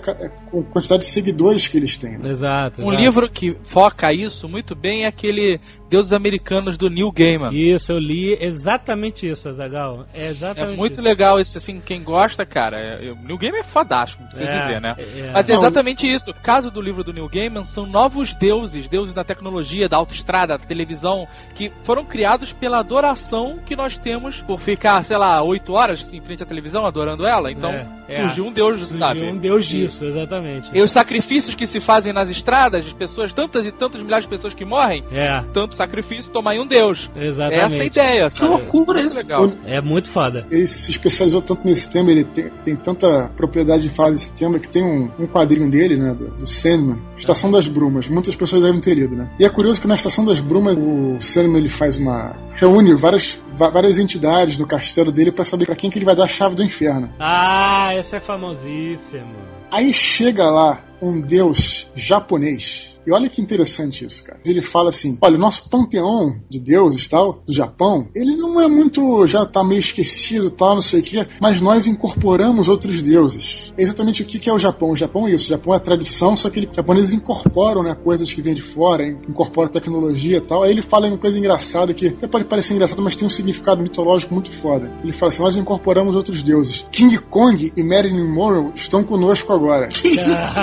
com a quantidade de seguidores que eles têm. Né? Exato. Um exato. livro que foca isso muito bem é aquele Deuses Americanos do Neil Gaiman. Isso, eu li exatamente isso, Azagal. É É exatamente muito isso. legal esse, assim, quem gosta, cara. é- O Neil Gaiman é fodástico, não precisa É, dizer, né? é. Mas é Não, exatamente isso. O caso do livro do Neil Gaiman são novos deuses, deuses da tecnologia, da autoestrada, da televisão, que foram criados pela adoração que nós temos por ficar, sei lá, oito horas em frente à televisão adorando ela. Então, É, É. Surgiu um deus, Surgiu sabe? um deus disso, exatamente. E os sacrifícios que se fazem nas estradas, de pessoas, tantas e tantas milhares de pessoas que morrem, É, tanto sacrifício toma em um deus. exatamente. Essa é a ideia, Que loucura Muito isso. legal. É muito foda. Ele se especializou tanto nesse tema, ele tem, tem tanta propriedade de falar desse tema que tem um, um quadrinho dele, né, do, do Sandman, Estação das Brumas. Muitas pessoas devem ter lido, né? E é curioso que na Estação das Brumas o Sandman ele faz uma reúne várias várias entidades no castelo dele pra saber pra quem que ele vai dar a chave do inferno. Ah, esse é famosíssimo. Aí chega lá um deus japonês. E olha que interessante isso, cara. Ele fala assim: olha, o nosso panteão de deuses tal, do Japão, ele não é muito. já tá meio esquecido tal, não sei o quê, mas nós incorporamos outros deuses. É exatamente o que que é o Japão. O Japão é isso. O Japão é a tradição, só que ele, os japoneses incorporam né, coisas que vêm de fora, in- incorporam tecnologia e tal. Aí ele fala uma coisa engraçada que até pode parecer engraçado, mas tem um significado mitológico muito foda. Ele fala assim: nós incorporamos outros deuses. King Kong e Marilyn Monroe estão conosco agora. Que isso?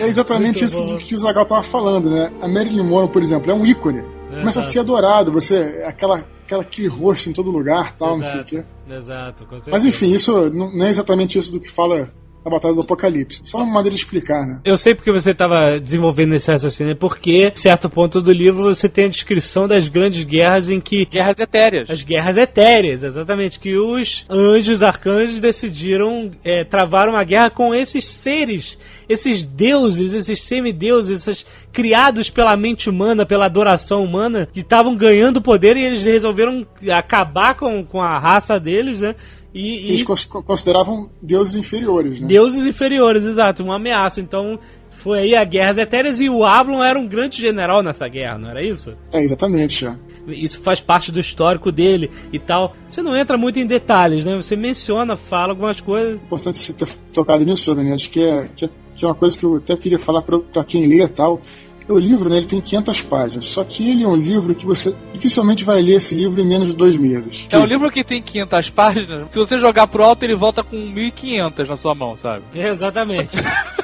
É exatamente Muito isso bom. Que o Zagal tava falando, né? A Marilyn Monroe, por exemplo, é um ícone. Começa a ser adorado, você aquela aquela aquele rosto em todo lugar, tal, não sei o quê. Exato, com certeza. Mas enfim, isso não é exatamente isso do que fala a Batalha do Apocalipse. Só uma maneira de explicar, né? Eu sei porque você estava desenvolvendo esse raciocínio, porque, em certo ponto do livro, você tem a descrição das grandes guerras em que. Guerras etéreas. As guerras etéreas, exatamente. Que os anjos, arcanjos decidiram é, travar uma guerra com esses seres, esses deuses, esses semideuses, esses criados pela mente humana, pela adoração humana, que estavam ganhando poder e eles resolveram acabar com, com a raça deles, né? E, Eles e cons- consideravam deuses inferiores, né? deuses inferiores, exato, uma ameaça. Então foi aí a Guerras Etéreas e o Ablon era um grande general nessa guerra, não era isso? É, exatamente. é. Isso faz parte do histórico dele e tal. Você não entra muito em detalhes, né? Você menciona, fala algumas coisas. Importante você ter tocado nisso, Jovem Acho que é, que é, que é uma coisa que eu até queria falar pra quem lê e tal. O livro, né, ele tem 500 páginas, só que ele é um livro que você dificilmente vai ler esse livro em menos de dois meses. É um livro que tem 500 páginas. Se você jogar pro alto, ele volta com 1500 na sua mão, sabe? Exatamente.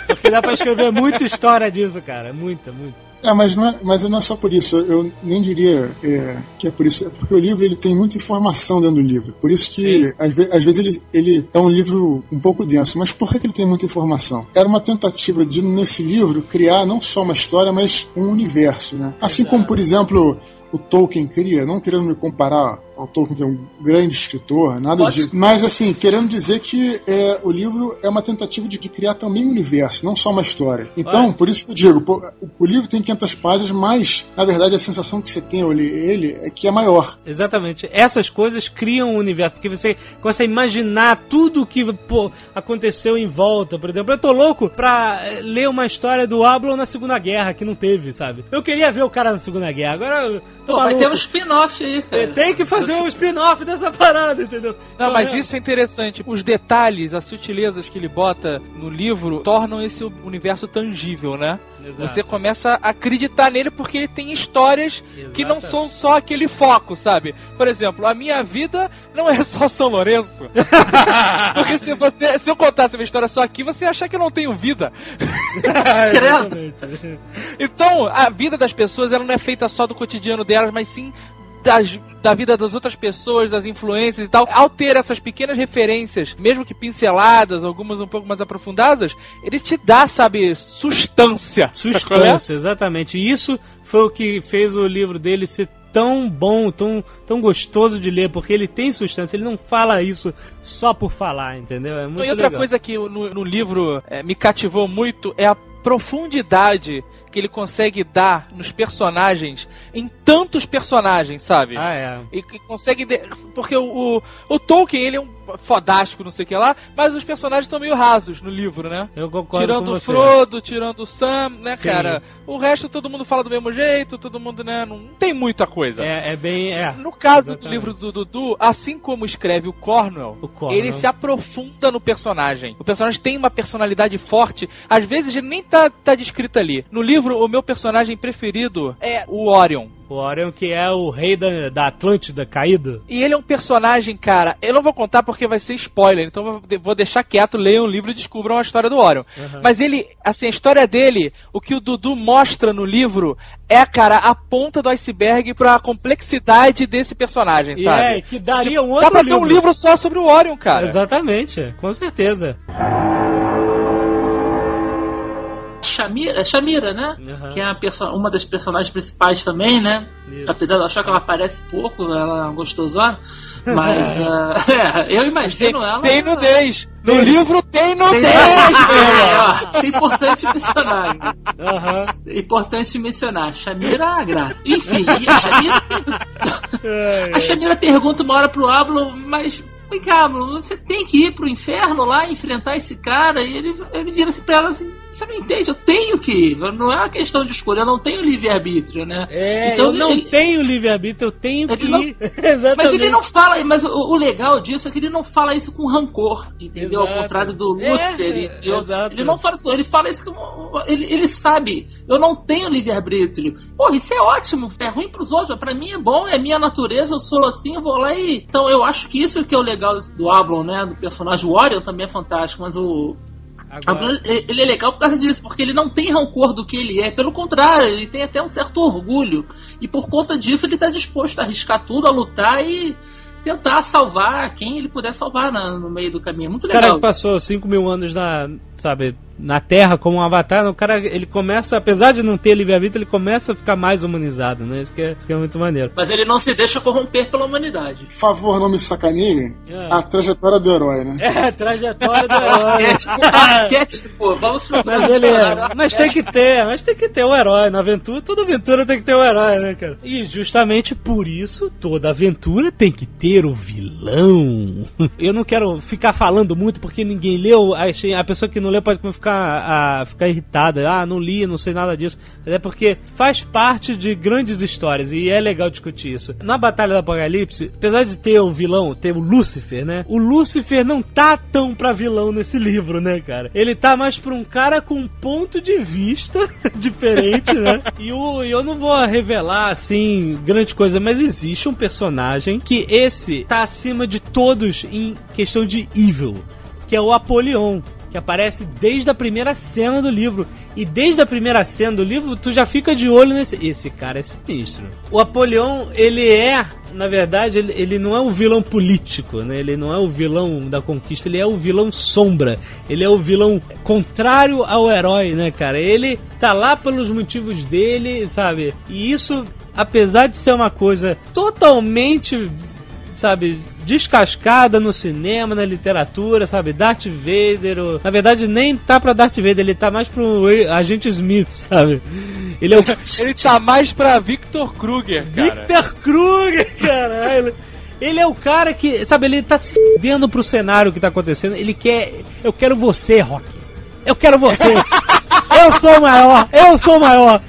Porque dá pra escrever muita história disso, cara. Muita, muita. É, mas não é, mas não é só por isso. Eu nem diria é, que é por isso. É porque o livro ele tem muita informação dentro do livro. Por isso que, às, ve- às vezes, ele, ele é um livro um pouco denso. Mas por que, que ele tem muita informação? Era uma tentativa de, nesse livro, criar não só uma história, mas um universo. Né? Assim como, por exemplo, o Tolkien cria, não querendo me comparar ao Tolkien, que é um grande escritor, nada Pode. disso. Mas, assim, querendo dizer que é, o livro é uma tentativa de, de criar também um universo, não só uma história. Então, por isso que eu digo, pô, o, o livro tem 500 páginas, mas, na verdade, a sensação que você tem ao ler ele é que é maior. Exatamente. Essas coisas criam um universo, porque você começa a imaginar tudo o que pô, aconteceu em volta. Por exemplo, eu tô louco pra eh, ler uma história do Ablon na Segunda Guerra, que não teve, sabe? Eu queria ver o cara na Segunda Guerra, agora eu tô Pô, vai maluco. ter um spin-off aí, cara. Tem que fazer um spin-off dessa parada, entendeu? Não, mas isso é interessante. Os detalhes, as sutilezas que ele bota no livro tornam esse universo tangível, né? Exato. Você começa a acreditar nele porque ele tem histórias que não são só aquele foco, sabe? Por exemplo, a minha vida não é só São Lourenço. *laughs* porque se você se eu contasse a minha história só aqui, você ia achar que eu não tenho vida. *laughs* Então, a vida das pessoas ela não é feita só do cotidiano delas, mas sim das- da vida das outras pessoas, das influências e tal. Ao ter essas pequenas referências, mesmo que pinceladas, algumas um pouco mais aprofundadas, ele te dá, sabe, substância. Sabe *laughs* qual é? Exatamente. E isso foi o que fez o livro dele ser tão bom, tão, tão gostoso de ler, porque ele tem substância, ele não fala isso só por falar, entendeu? É muito e outra legal. coisa que no, no livro eh, me cativou muito é a profundidade que ele consegue dar nos personagens, em tantos personagens, sabe? Ah, é. E que consegue. de- Porque o, o, o Tolkien, ele é um fodástico, não sei o que lá, mas os personagens são meio rasos no livro, né? Eu concordo tirando o. Frodo, tirando o Sam, né, Sim. cara? O resto todo mundo fala do mesmo jeito, todo mundo, né? Não tem muita coisa. É, é bem. É. No caso do Exatamente. livro do Dudu, assim como escreve o Cornwell, O Cornwell. ele se aprofunda no personagem. O personagem tem uma personalidade forte, às vezes ele nem tá, tá descrito ali. No livro, o meu personagem preferido é o Orion. O Orion que é o rei da, da Atlântida caído. E ele é um personagem, cara, eu não vou contar porque vai ser spoiler, então vou de- vou deixar quieto, leiam o livro e descubram a história do Orion. Uhum. Mas ele, assim, a história dele, o que o Dudu mostra no livro é, cara, a ponta do iceberg pra complexidade desse personagem, sabe? é, que daria um Dá outro pra ter livro. um livro só sobre o Orion, cara. Exatamente, com certeza. Shamira, Shamira, né? Uhum. Que é uma das personagens principais também, né? Isso. Apesar de eu achar que ela aparece pouco, ela é uma gostosona. Mas *laughs* ah, *laughs* é, eu imagino ela. Tem nudez. No Tem. livro tem Tem- nudez, *laughs* É, ó, isso é importante mencionar. Aham. É importante mencionar. Shamira é a graça. Enfim, e a Shamira, É, a Shamira pergunta uma hora pro Ablo, mas. Vem cá, você tem que ir pro inferno lá enfrentar esse cara. E ele, ele vira assim pra ela assim: Você não entende? Eu tenho que ir. Não é uma questão de escolha, eu não tenho livre-arbítrio, né? É, Então, eu não ele- tenho livre-arbítrio, eu tenho que não- ir. *laughs* Exatamente. Mas ele não fala, mas o, o legal disso é que ele não fala isso com rancor, entendeu? Ao Exato. contrário do É, Lúcifer e outros. exato. Ele não fala isso, com- ele fala isso com. Ele, ele sabe, eu não tenho livre-arbítrio. Porra, isso é ótimo, é ruim pros outros, mas pra mim é bom, é minha natureza, eu sou assim, eu vou lá e. Então eu acho que isso que é o legal do Ablon, né? Do personagem. Orion também é fantástico, mas o. Agora, ele é legal por causa disso, porque ele não tem rancor do que ele é. Pelo contrário, ele tem até um certo orgulho. E por conta disso, ele está disposto a arriscar tudo, a lutar e tentar salvar quem ele puder salvar na- no meio do caminho. Muito o cara legal. que passou 5 mil anos na, sabe, na Terra como um avatar, o cara, ele começa, apesar de não ter livre-arbítrio, ele começa a ficar mais humanizado, né? Isso que é, isso que é muito maneiro. Mas ele não se deixa corromper pela humanidade. Por favor, não me sacaneie É. a trajetória do herói, né? É, a trajetória do herói. Arquétipo, arquétipo, vamos pro Mas ele é. Mas tem que ter, mas tem que ter o herói. Na aventura, toda aventura tem que ter o herói, né, cara? E justamente por isso, toda aventura tem que ter o vilão. Eu não quero ficar falando muito porque ninguém leu. A pessoa que não leu pode ficar, a, ficar irritada. Ah, não li, não sei nada disso. Mas é porque faz parte de grandes histórias e é legal discutir isso. Na Batalha do Apocalipse, apesar de ter o vilão, ter o Lúcifer, né? O Lúcifer não tá tão pra vilão nesse livro, né, cara? Ele tá mais pra um cara com um ponto de vista *laughs* diferente, né? E o, eu não vou revelar, assim, grande coisa, mas existe um personagem que esse tá acima de todos em questão de evil, que é o Apolion. Que aparece desde a primeira cena do livro. E desde a primeira cena do livro, tu já fica de olho nesse. Esse cara é sinistro. O Apolion, ele é, na verdade, ele, ele não é o vilão político, né? Ele não é o vilão da conquista, ele é o vilão sombra. Ele é o vilão contrário ao herói, né, cara? Ele tá lá pelos motivos dele, sabe? E isso, apesar de ser uma coisa totalmente sabe, descascada no cinema, na literatura, sabe, Darth Vader, ou- na verdade nem tá pra Darth Vader, ele tá mais pro Agente Smith, *laughs* sabe? Ele é o *laughs* Ele tá mais pra Victor Kruger, cara. Victor Kruger, caralho. Ele é o cara que, sabe, ele tá se fudendo pro cenário que tá acontecendo, ele quer, eu quero você, Rock. Eu quero você. *laughs* eu sou o maior, eu sou o maior.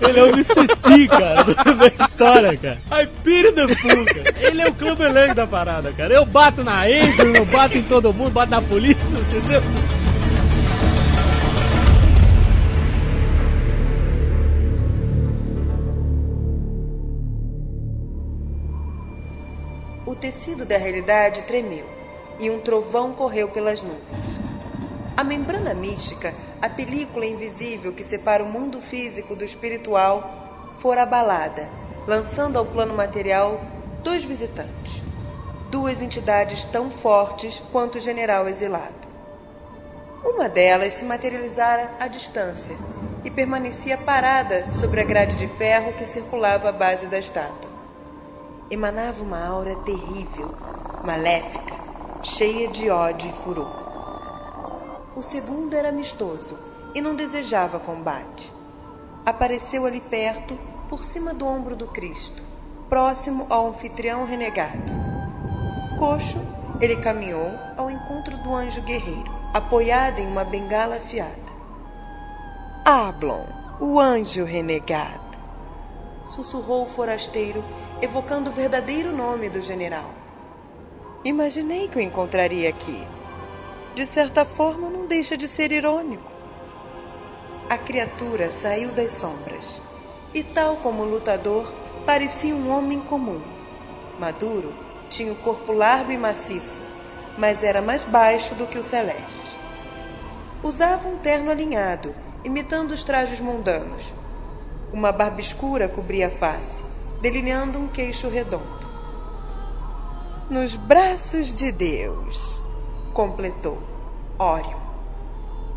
Ele é o Mr. T, cara, *laughs* da história, cara. I pity the fool, cara. Ele é o Clube Lang da parada, cara. Eu bato na Angel, eu bato em todo mundo, bato na polícia, entendeu? O tecido da realidade tremeu e um trovão correu pelas nuvens. A membrana mística, a película invisível que separa o mundo físico do espiritual, fora abalada, lançando ao plano material dois visitantes. Duas entidades tão fortes quanto o general exilado. Uma delas se materializara à distância e permanecia parada sobre a grade de ferro que circulava à base da estátua emanava uma aura terrível, maléfica, cheia de ódio e furor. O segundo era amistoso e não desejava combate. Apareceu ali perto, por cima do ombro do Cristo, próximo ao anfitrião renegado. Coxo, ele caminhou ao encontro do anjo guerreiro, apoiado em uma bengala afiada. Ablon, o anjo renegado sussurrou o forasteiro, evocando o verdadeiro nome do general. Imaginei que o encontraria aqui. De certa forma, não deixa de ser irônico. A criatura saiu das sombras e, tal como o lutador, parecia um homem comum. Maduro tinha o corpo largo e maciço, mas era mais baixo do que o Celeste. Usava um terno alinhado, imitando os trajes mundanos. Uma barba escura cobria a face, delineando um queixo redondo. Nos braços de Deus, completou Órion,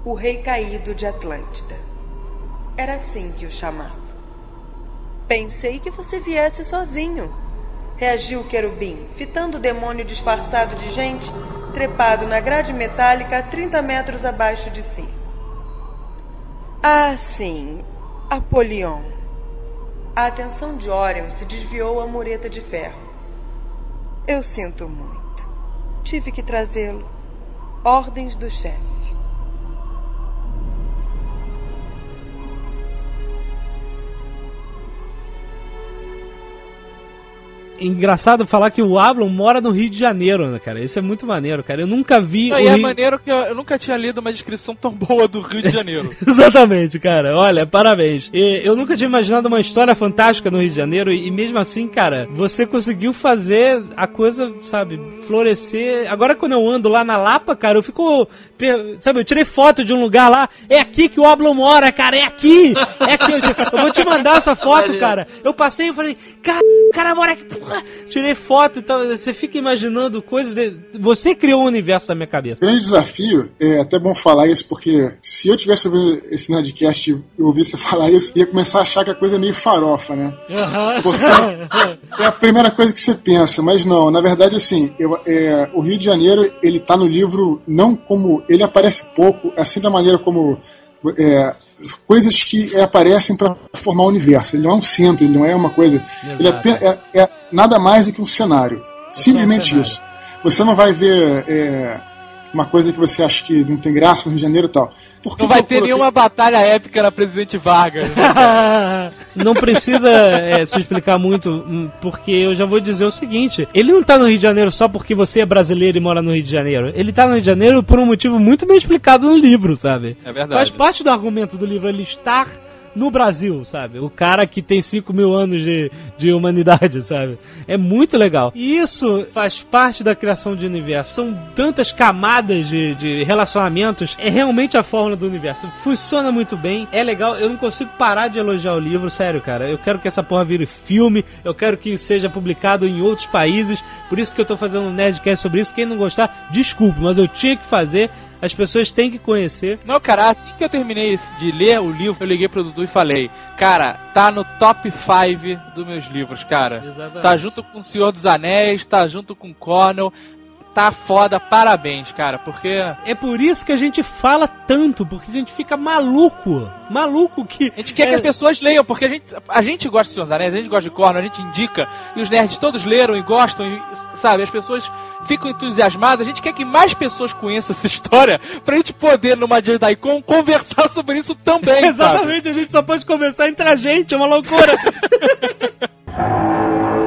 o rei caído de Atlântida. Era assim que o chamava. Pensei que você viesse sozinho, reagiu o querubim, fitando o demônio disfarçado de gente, trepado na grade metálica a 30 metros abaixo de si. Ah, sim, Apolion. A atenção de Orion se desviou à mureta de ferro. Eu sinto muito. Tive que trazê-lo. Ordens do chefe. Engraçado falar que o Ablon mora no Rio de Janeiro, né, cara? Isso é muito maneiro, cara. Eu nunca vi. Não, o e é Rio- maneiro que eu, eu nunca tinha lido uma descrição tão boa do Rio de Janeiro. *laughs* Exatamente, cara. Olha, parabéns. E eu nunca tinha imaginado uma história fantástica no Rio de Janeiro e, e mesmo assim, cara, você conseguiu fazer a coisa, sabe, florescer. Agora quando eu ando lá na Lapa, cara, eu fico, per- sabe, eu tirei foto de um lugar lá, é aqui que o Oblon mora, cara, é aqui. É aqui. Eu, eu vou te mandar essa foto, cara. Eu passei e falei, cara, o cara mora aqui, porra. *laughs* Tirei foto e tal. Você fica imaginando coisas. De... Você criou o universo da minha cabeça. Grande desafio, é até bom falar isso, porque se eu tivesse ouvindo esse Nerdcast e ouvisse *laughs* falar isso, ia começar a achar que a coisa é meio farofa, né? Porque é a primeira coisa que você pensa, mas não, na verdade, assim, eu- é, o Rio de Janeiro, ele tá no livro não como. Ele aparece pouco, assim da maneira como. é, coisas que é, aparecem para formar o universo. Ele não é um centro, ele não é uma coisa. Ele é, é- é nada mais do que um cenário. Simplesmente cenário. isso. Você não vai ver é, uma coisa que você acha que não tem graça no Rio de Janeiro e tal. Por que Não vai ter coloquei- nenhuma batalha épica na Presidente Vargas. né? *laughs* não precisa é, se explicar muito, hum, porque eu já vou dizer o seguinte: ele não tá no Rio de Janeiro só porque você é brasileiro e mora no Rio de Janeiro. Ele tá no Rio de Janeiro por um motivo muito bem explicado no livro, sabe? É verdade. Faz parte do argumento do livro ele estar no Brasil, sabe? O cara que tem 5 mil anos de, de humanidade, sabe? É muito legal. E isso faz parte da criação de universo. São tantas camadas de, de relacionamentos. É realmente a fórmula do universo. Funciona muito bem, é legal. Eu não consigo parar de elogiar o livro, sério, cara. Eu quero que essa porra vire filme. Eu quero que seja publicado em outros países. Por isso que eu tô fazendo um Nerdcast sobre isso. Quem não gostar, desculpe, mas eu tinha que fazer. As pessoas têm que conhecer. Não, cara, assim que eu terminei de ler o livro, eu liguei pro Dudu e falei, cara, tá no top 5 dos meus livros, cara. Exatamente. Tá junto com o Senhor dos Anéis, tá junto com Cornell, tá foda, parabéns, cara, porque É por isso que a gente fala tanto, porque a gente fica maluco. Maluco que. a gente quer É. que as pessoas leiam, porque a gente, a gente gosta de Senhor dos Anéis, a gente gosta de Cornell, a gente indica, e os nerds todos leram e gostam, e, sabe, as pessoas ficam entusiasmadas, a gente quer que mais pessoas conheçam essa *laughs* história, pra gente poder, numa JediCon, conversar sobre isso também, *laughs* sabe? Exatamente, a gente só pode conversar entre a gente, é uma loucura. *laughs*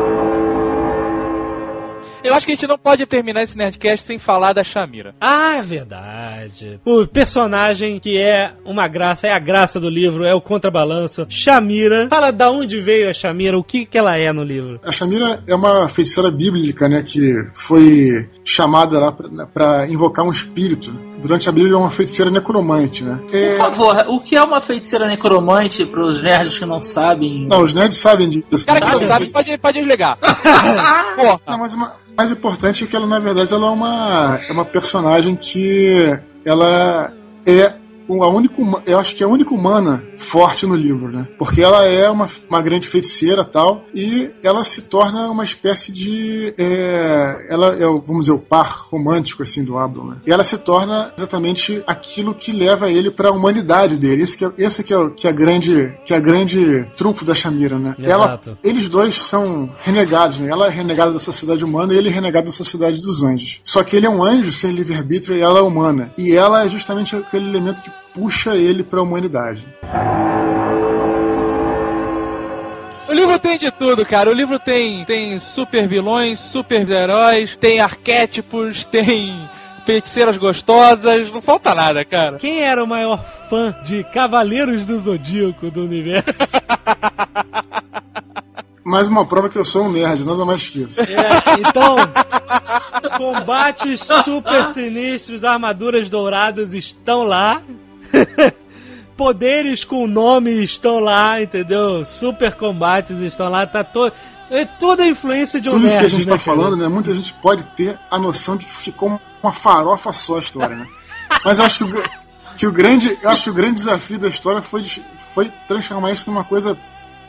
Eu acho que a gente não pode terminar esse Nerdcast sem falar da Shamira. ah, é verdade. O personagem que é uma graça, é a graça do livro, é o contrabalanço. Shamira. Fala da onde veio a Shamira, o que, que ela é no livro. A Shamira é uma feiticeira bíblica, né, que foi chamada lá para invocar um espírito. Durante a Bíblia é uma feiticeira necromante, né? Por É, favor, o que é uma feiticeira necromante pros nerds que não sabem? não, os nerds sabem disso. Cara que né? não sabe, pode, pode desligar. *laughs* Porra. Não, mas o ma- mais importante é que ela, na verdade, ela é uma, é uma personagem que ela é a única, eu acho que é a única humana forte no livro, né? Porque ela é uma, uma grande feiticeira tal e ela se torna uma espécie de, é, ela é, vamos dizer, o par romântico assim do Ablon, né? E ela se torna exatamente aquilo que leva ele para a humanidade dele. Esse que é, esse que é, o- que é a grande, que é grande trunfo da Shamira, né? Ela, Exato. eles dois são renegados, né? Ela é renegada da sociedade humana e ele é renegado da sociedade dos anjos. Só que ele é um anjo sem livre-arbítrio e ela é humana. E ela é justamente aquele elemento que puxa ele para a humanidade. O livro tem de tudo, cara. O livro tem, tem super vilões, super heróis, tem arquétipos, *laughs* tem feiticeiras gostosas, não falta nada, cara. Quem era o maior fã de Cavaleiros do Zodíaco do universo? *laughs* mais uma prova que eu sou um nerd, nada mais que isso. É, então, combates super sinistros, armaduras douradas estão lá. *laughs* Poderes com nome estão lá, entendeu? Super combates estão lá, tá todo. É toda a influência de um Tudo isso que a gente né, tá cara? falando, né? Muita gente pode ter a noção de que ficou uma farofa só a história, né? *laughs* Mas eu acho que o, que o grande, eu acho que o grande desafio da história foi, foi transformar isso numa coisa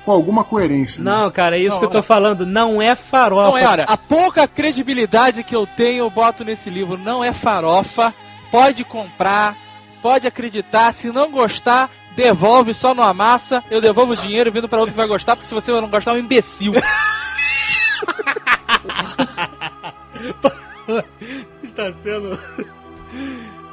com alguma coerência. né? Não, cara, é isso Não, que eu tô é. falando. Não é farofa. Não é, olha, a pouca credibilidade que eu tenho, eu boto nesse livro. Não é farofa. Pode comprar, pode acreditar. Se não gostar, devolve só no amassa. Eu devolvo o dinheiro vindo pra outro que vai gostar, porque se você não gostar, é um imbecil. Está *laughs* sendo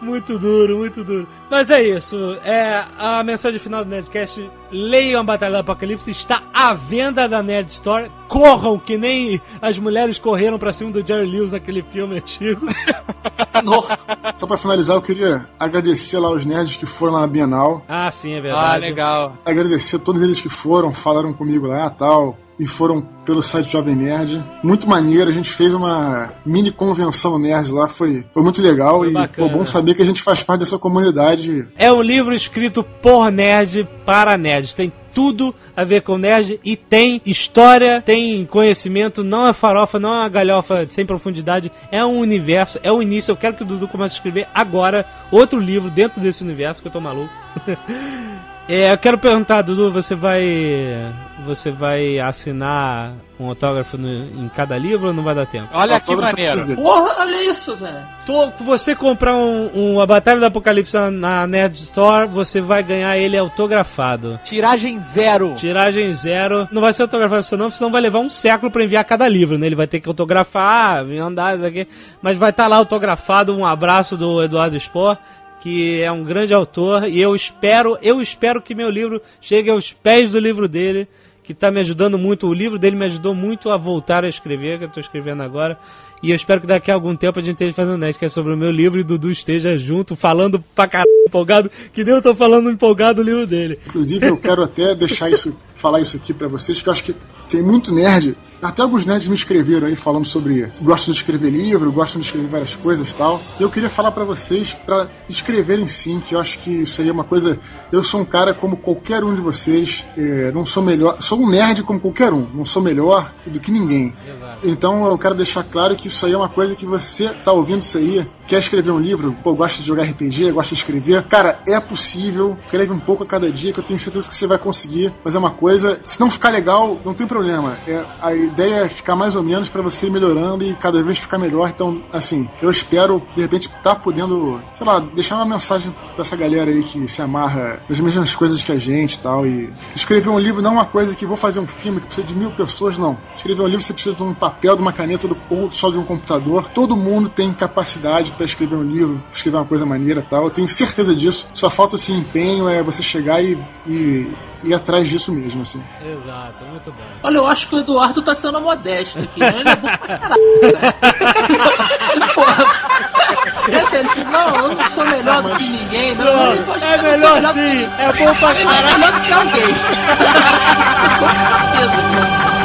muito duro, muito duro. Mas é isso. É a mensagem final do Nerdcast. Leiam a Batalha do Apocalipse. Está à venda da Nerd Store. Corram que nem as mulheres correram pra cima do Jerry Lewis naquele filme antigo. *laughs* Só pra finalizar, eu queria agradecer lá os nerds que foram lá na Bienal. Ah, sim, é ah, verdade. legal. Agradecer a todos eles que foram, falaram comigo lá tal. E foram pelo site Jovem Nerd. Muito maneiro, a gente fez uma mini convenção nerd lá, foi, foi muito legal. Foi e pô, bom saber que a gente faz parte dessa comunidade É um livro escrito por nerd para nerds. Tem tudo a ver com nerd e tem história, tem conhecimento, não é farofa, não é uma galhofa sem profundidade, é um universo, é o início. Eu quero que o Dudu comece a escrever agora outro livro dentro desse universo que eu tô maluco. *laughs* É, eu quero perguntar, Dudu, você vai você vai assinar um autógrafo no- em cada livro ou não vai dar tempo? Olha que maneiro. Porra, olha isso, velho. Você comprar um, um- a Batalha do Apocalipse na, na Nerd Store, você vai ganhar ele autografado. Tiragem zero. Tiragem zero. Não vai ser autografado isso não, senão vai levar um século pra enviar cada livro, né? Ele vai ter que autografar, mandar isso aqui. Mas vai estar lá autografado um abraço do Eduardo Spor, que é um grande autor, e eu espero, eu espero que meu livro chegue aos pés do livro dele, que tá me ajudando muito. O livro dele me ajudou muito a voltar a escrever, que eu tô escrevendo agora. E eu espero que daqui a algum tempo a gente esteja fazendo um que é sobre o meu livro e Dudu esteja junto, falando pra caralho empolgado, que nem eu tô falando empolgado o livro dele. Inclusive, eu quero até deixar isso, falar isso aqui pra vocês, que eu acho que tem muito nerd. Até alguns nerds me escreveram aí falando sobre gostam de escrever livro, gostam de escrever várias coisas e tal. E eu queria falar pra vocês pra escreverem sim, que eu acho que isso aí é uma coisa. Eu sou um cara como qualquer um de vocês, é, não sou melhor, sou um nerd como qualquer um, não sou melhor do que ninguém. Então eu quero deixar claro que isso aí é uma coisa que você tá ouvindo isso aí, quer escrever um livro, pô, gosta de jogar RPG, gosta de escrever. Cara, é possível, escreve um pouco a cada dia que eu tenho certeza que você vai conseguir fazer uma coisa. Se não ficar legal, não tem problema. É, a ideia é ficar mais ou menos pra você ir melhorando e cada vez ficar melhor. Então, assim, eu espero de repente estar podendo, sei lá, deixar uma mensagem pra essa galera aí que se amarra nas mesmas coisas que a gente e tal. E escrever um livro não é uma coisa que vou fazer um filme que precisa de mil pessoas, não. Escrever um livro você precisa de um papel, de uma caneta do, ou só de um computador. Todo mundo tem capacidade pra escrever um livro, escrever uma coisa maneira tal. Eu tenho certeza disso. Só falta esse empenho, é você chegar e, e ir atrás disso mesmo, assim. Exato, muito bom. Olha, eu acho que o Eduardo tá sendo modesto aqui, né? Ele é bom pra caralho, *laughs* velho. Porra. É sério, não, eu não sou melhor do que ninguém, não. É eu não sou melhor sim, ninguém. é bom pra Ele é melhor do que alguém. *laughs* Com certeza.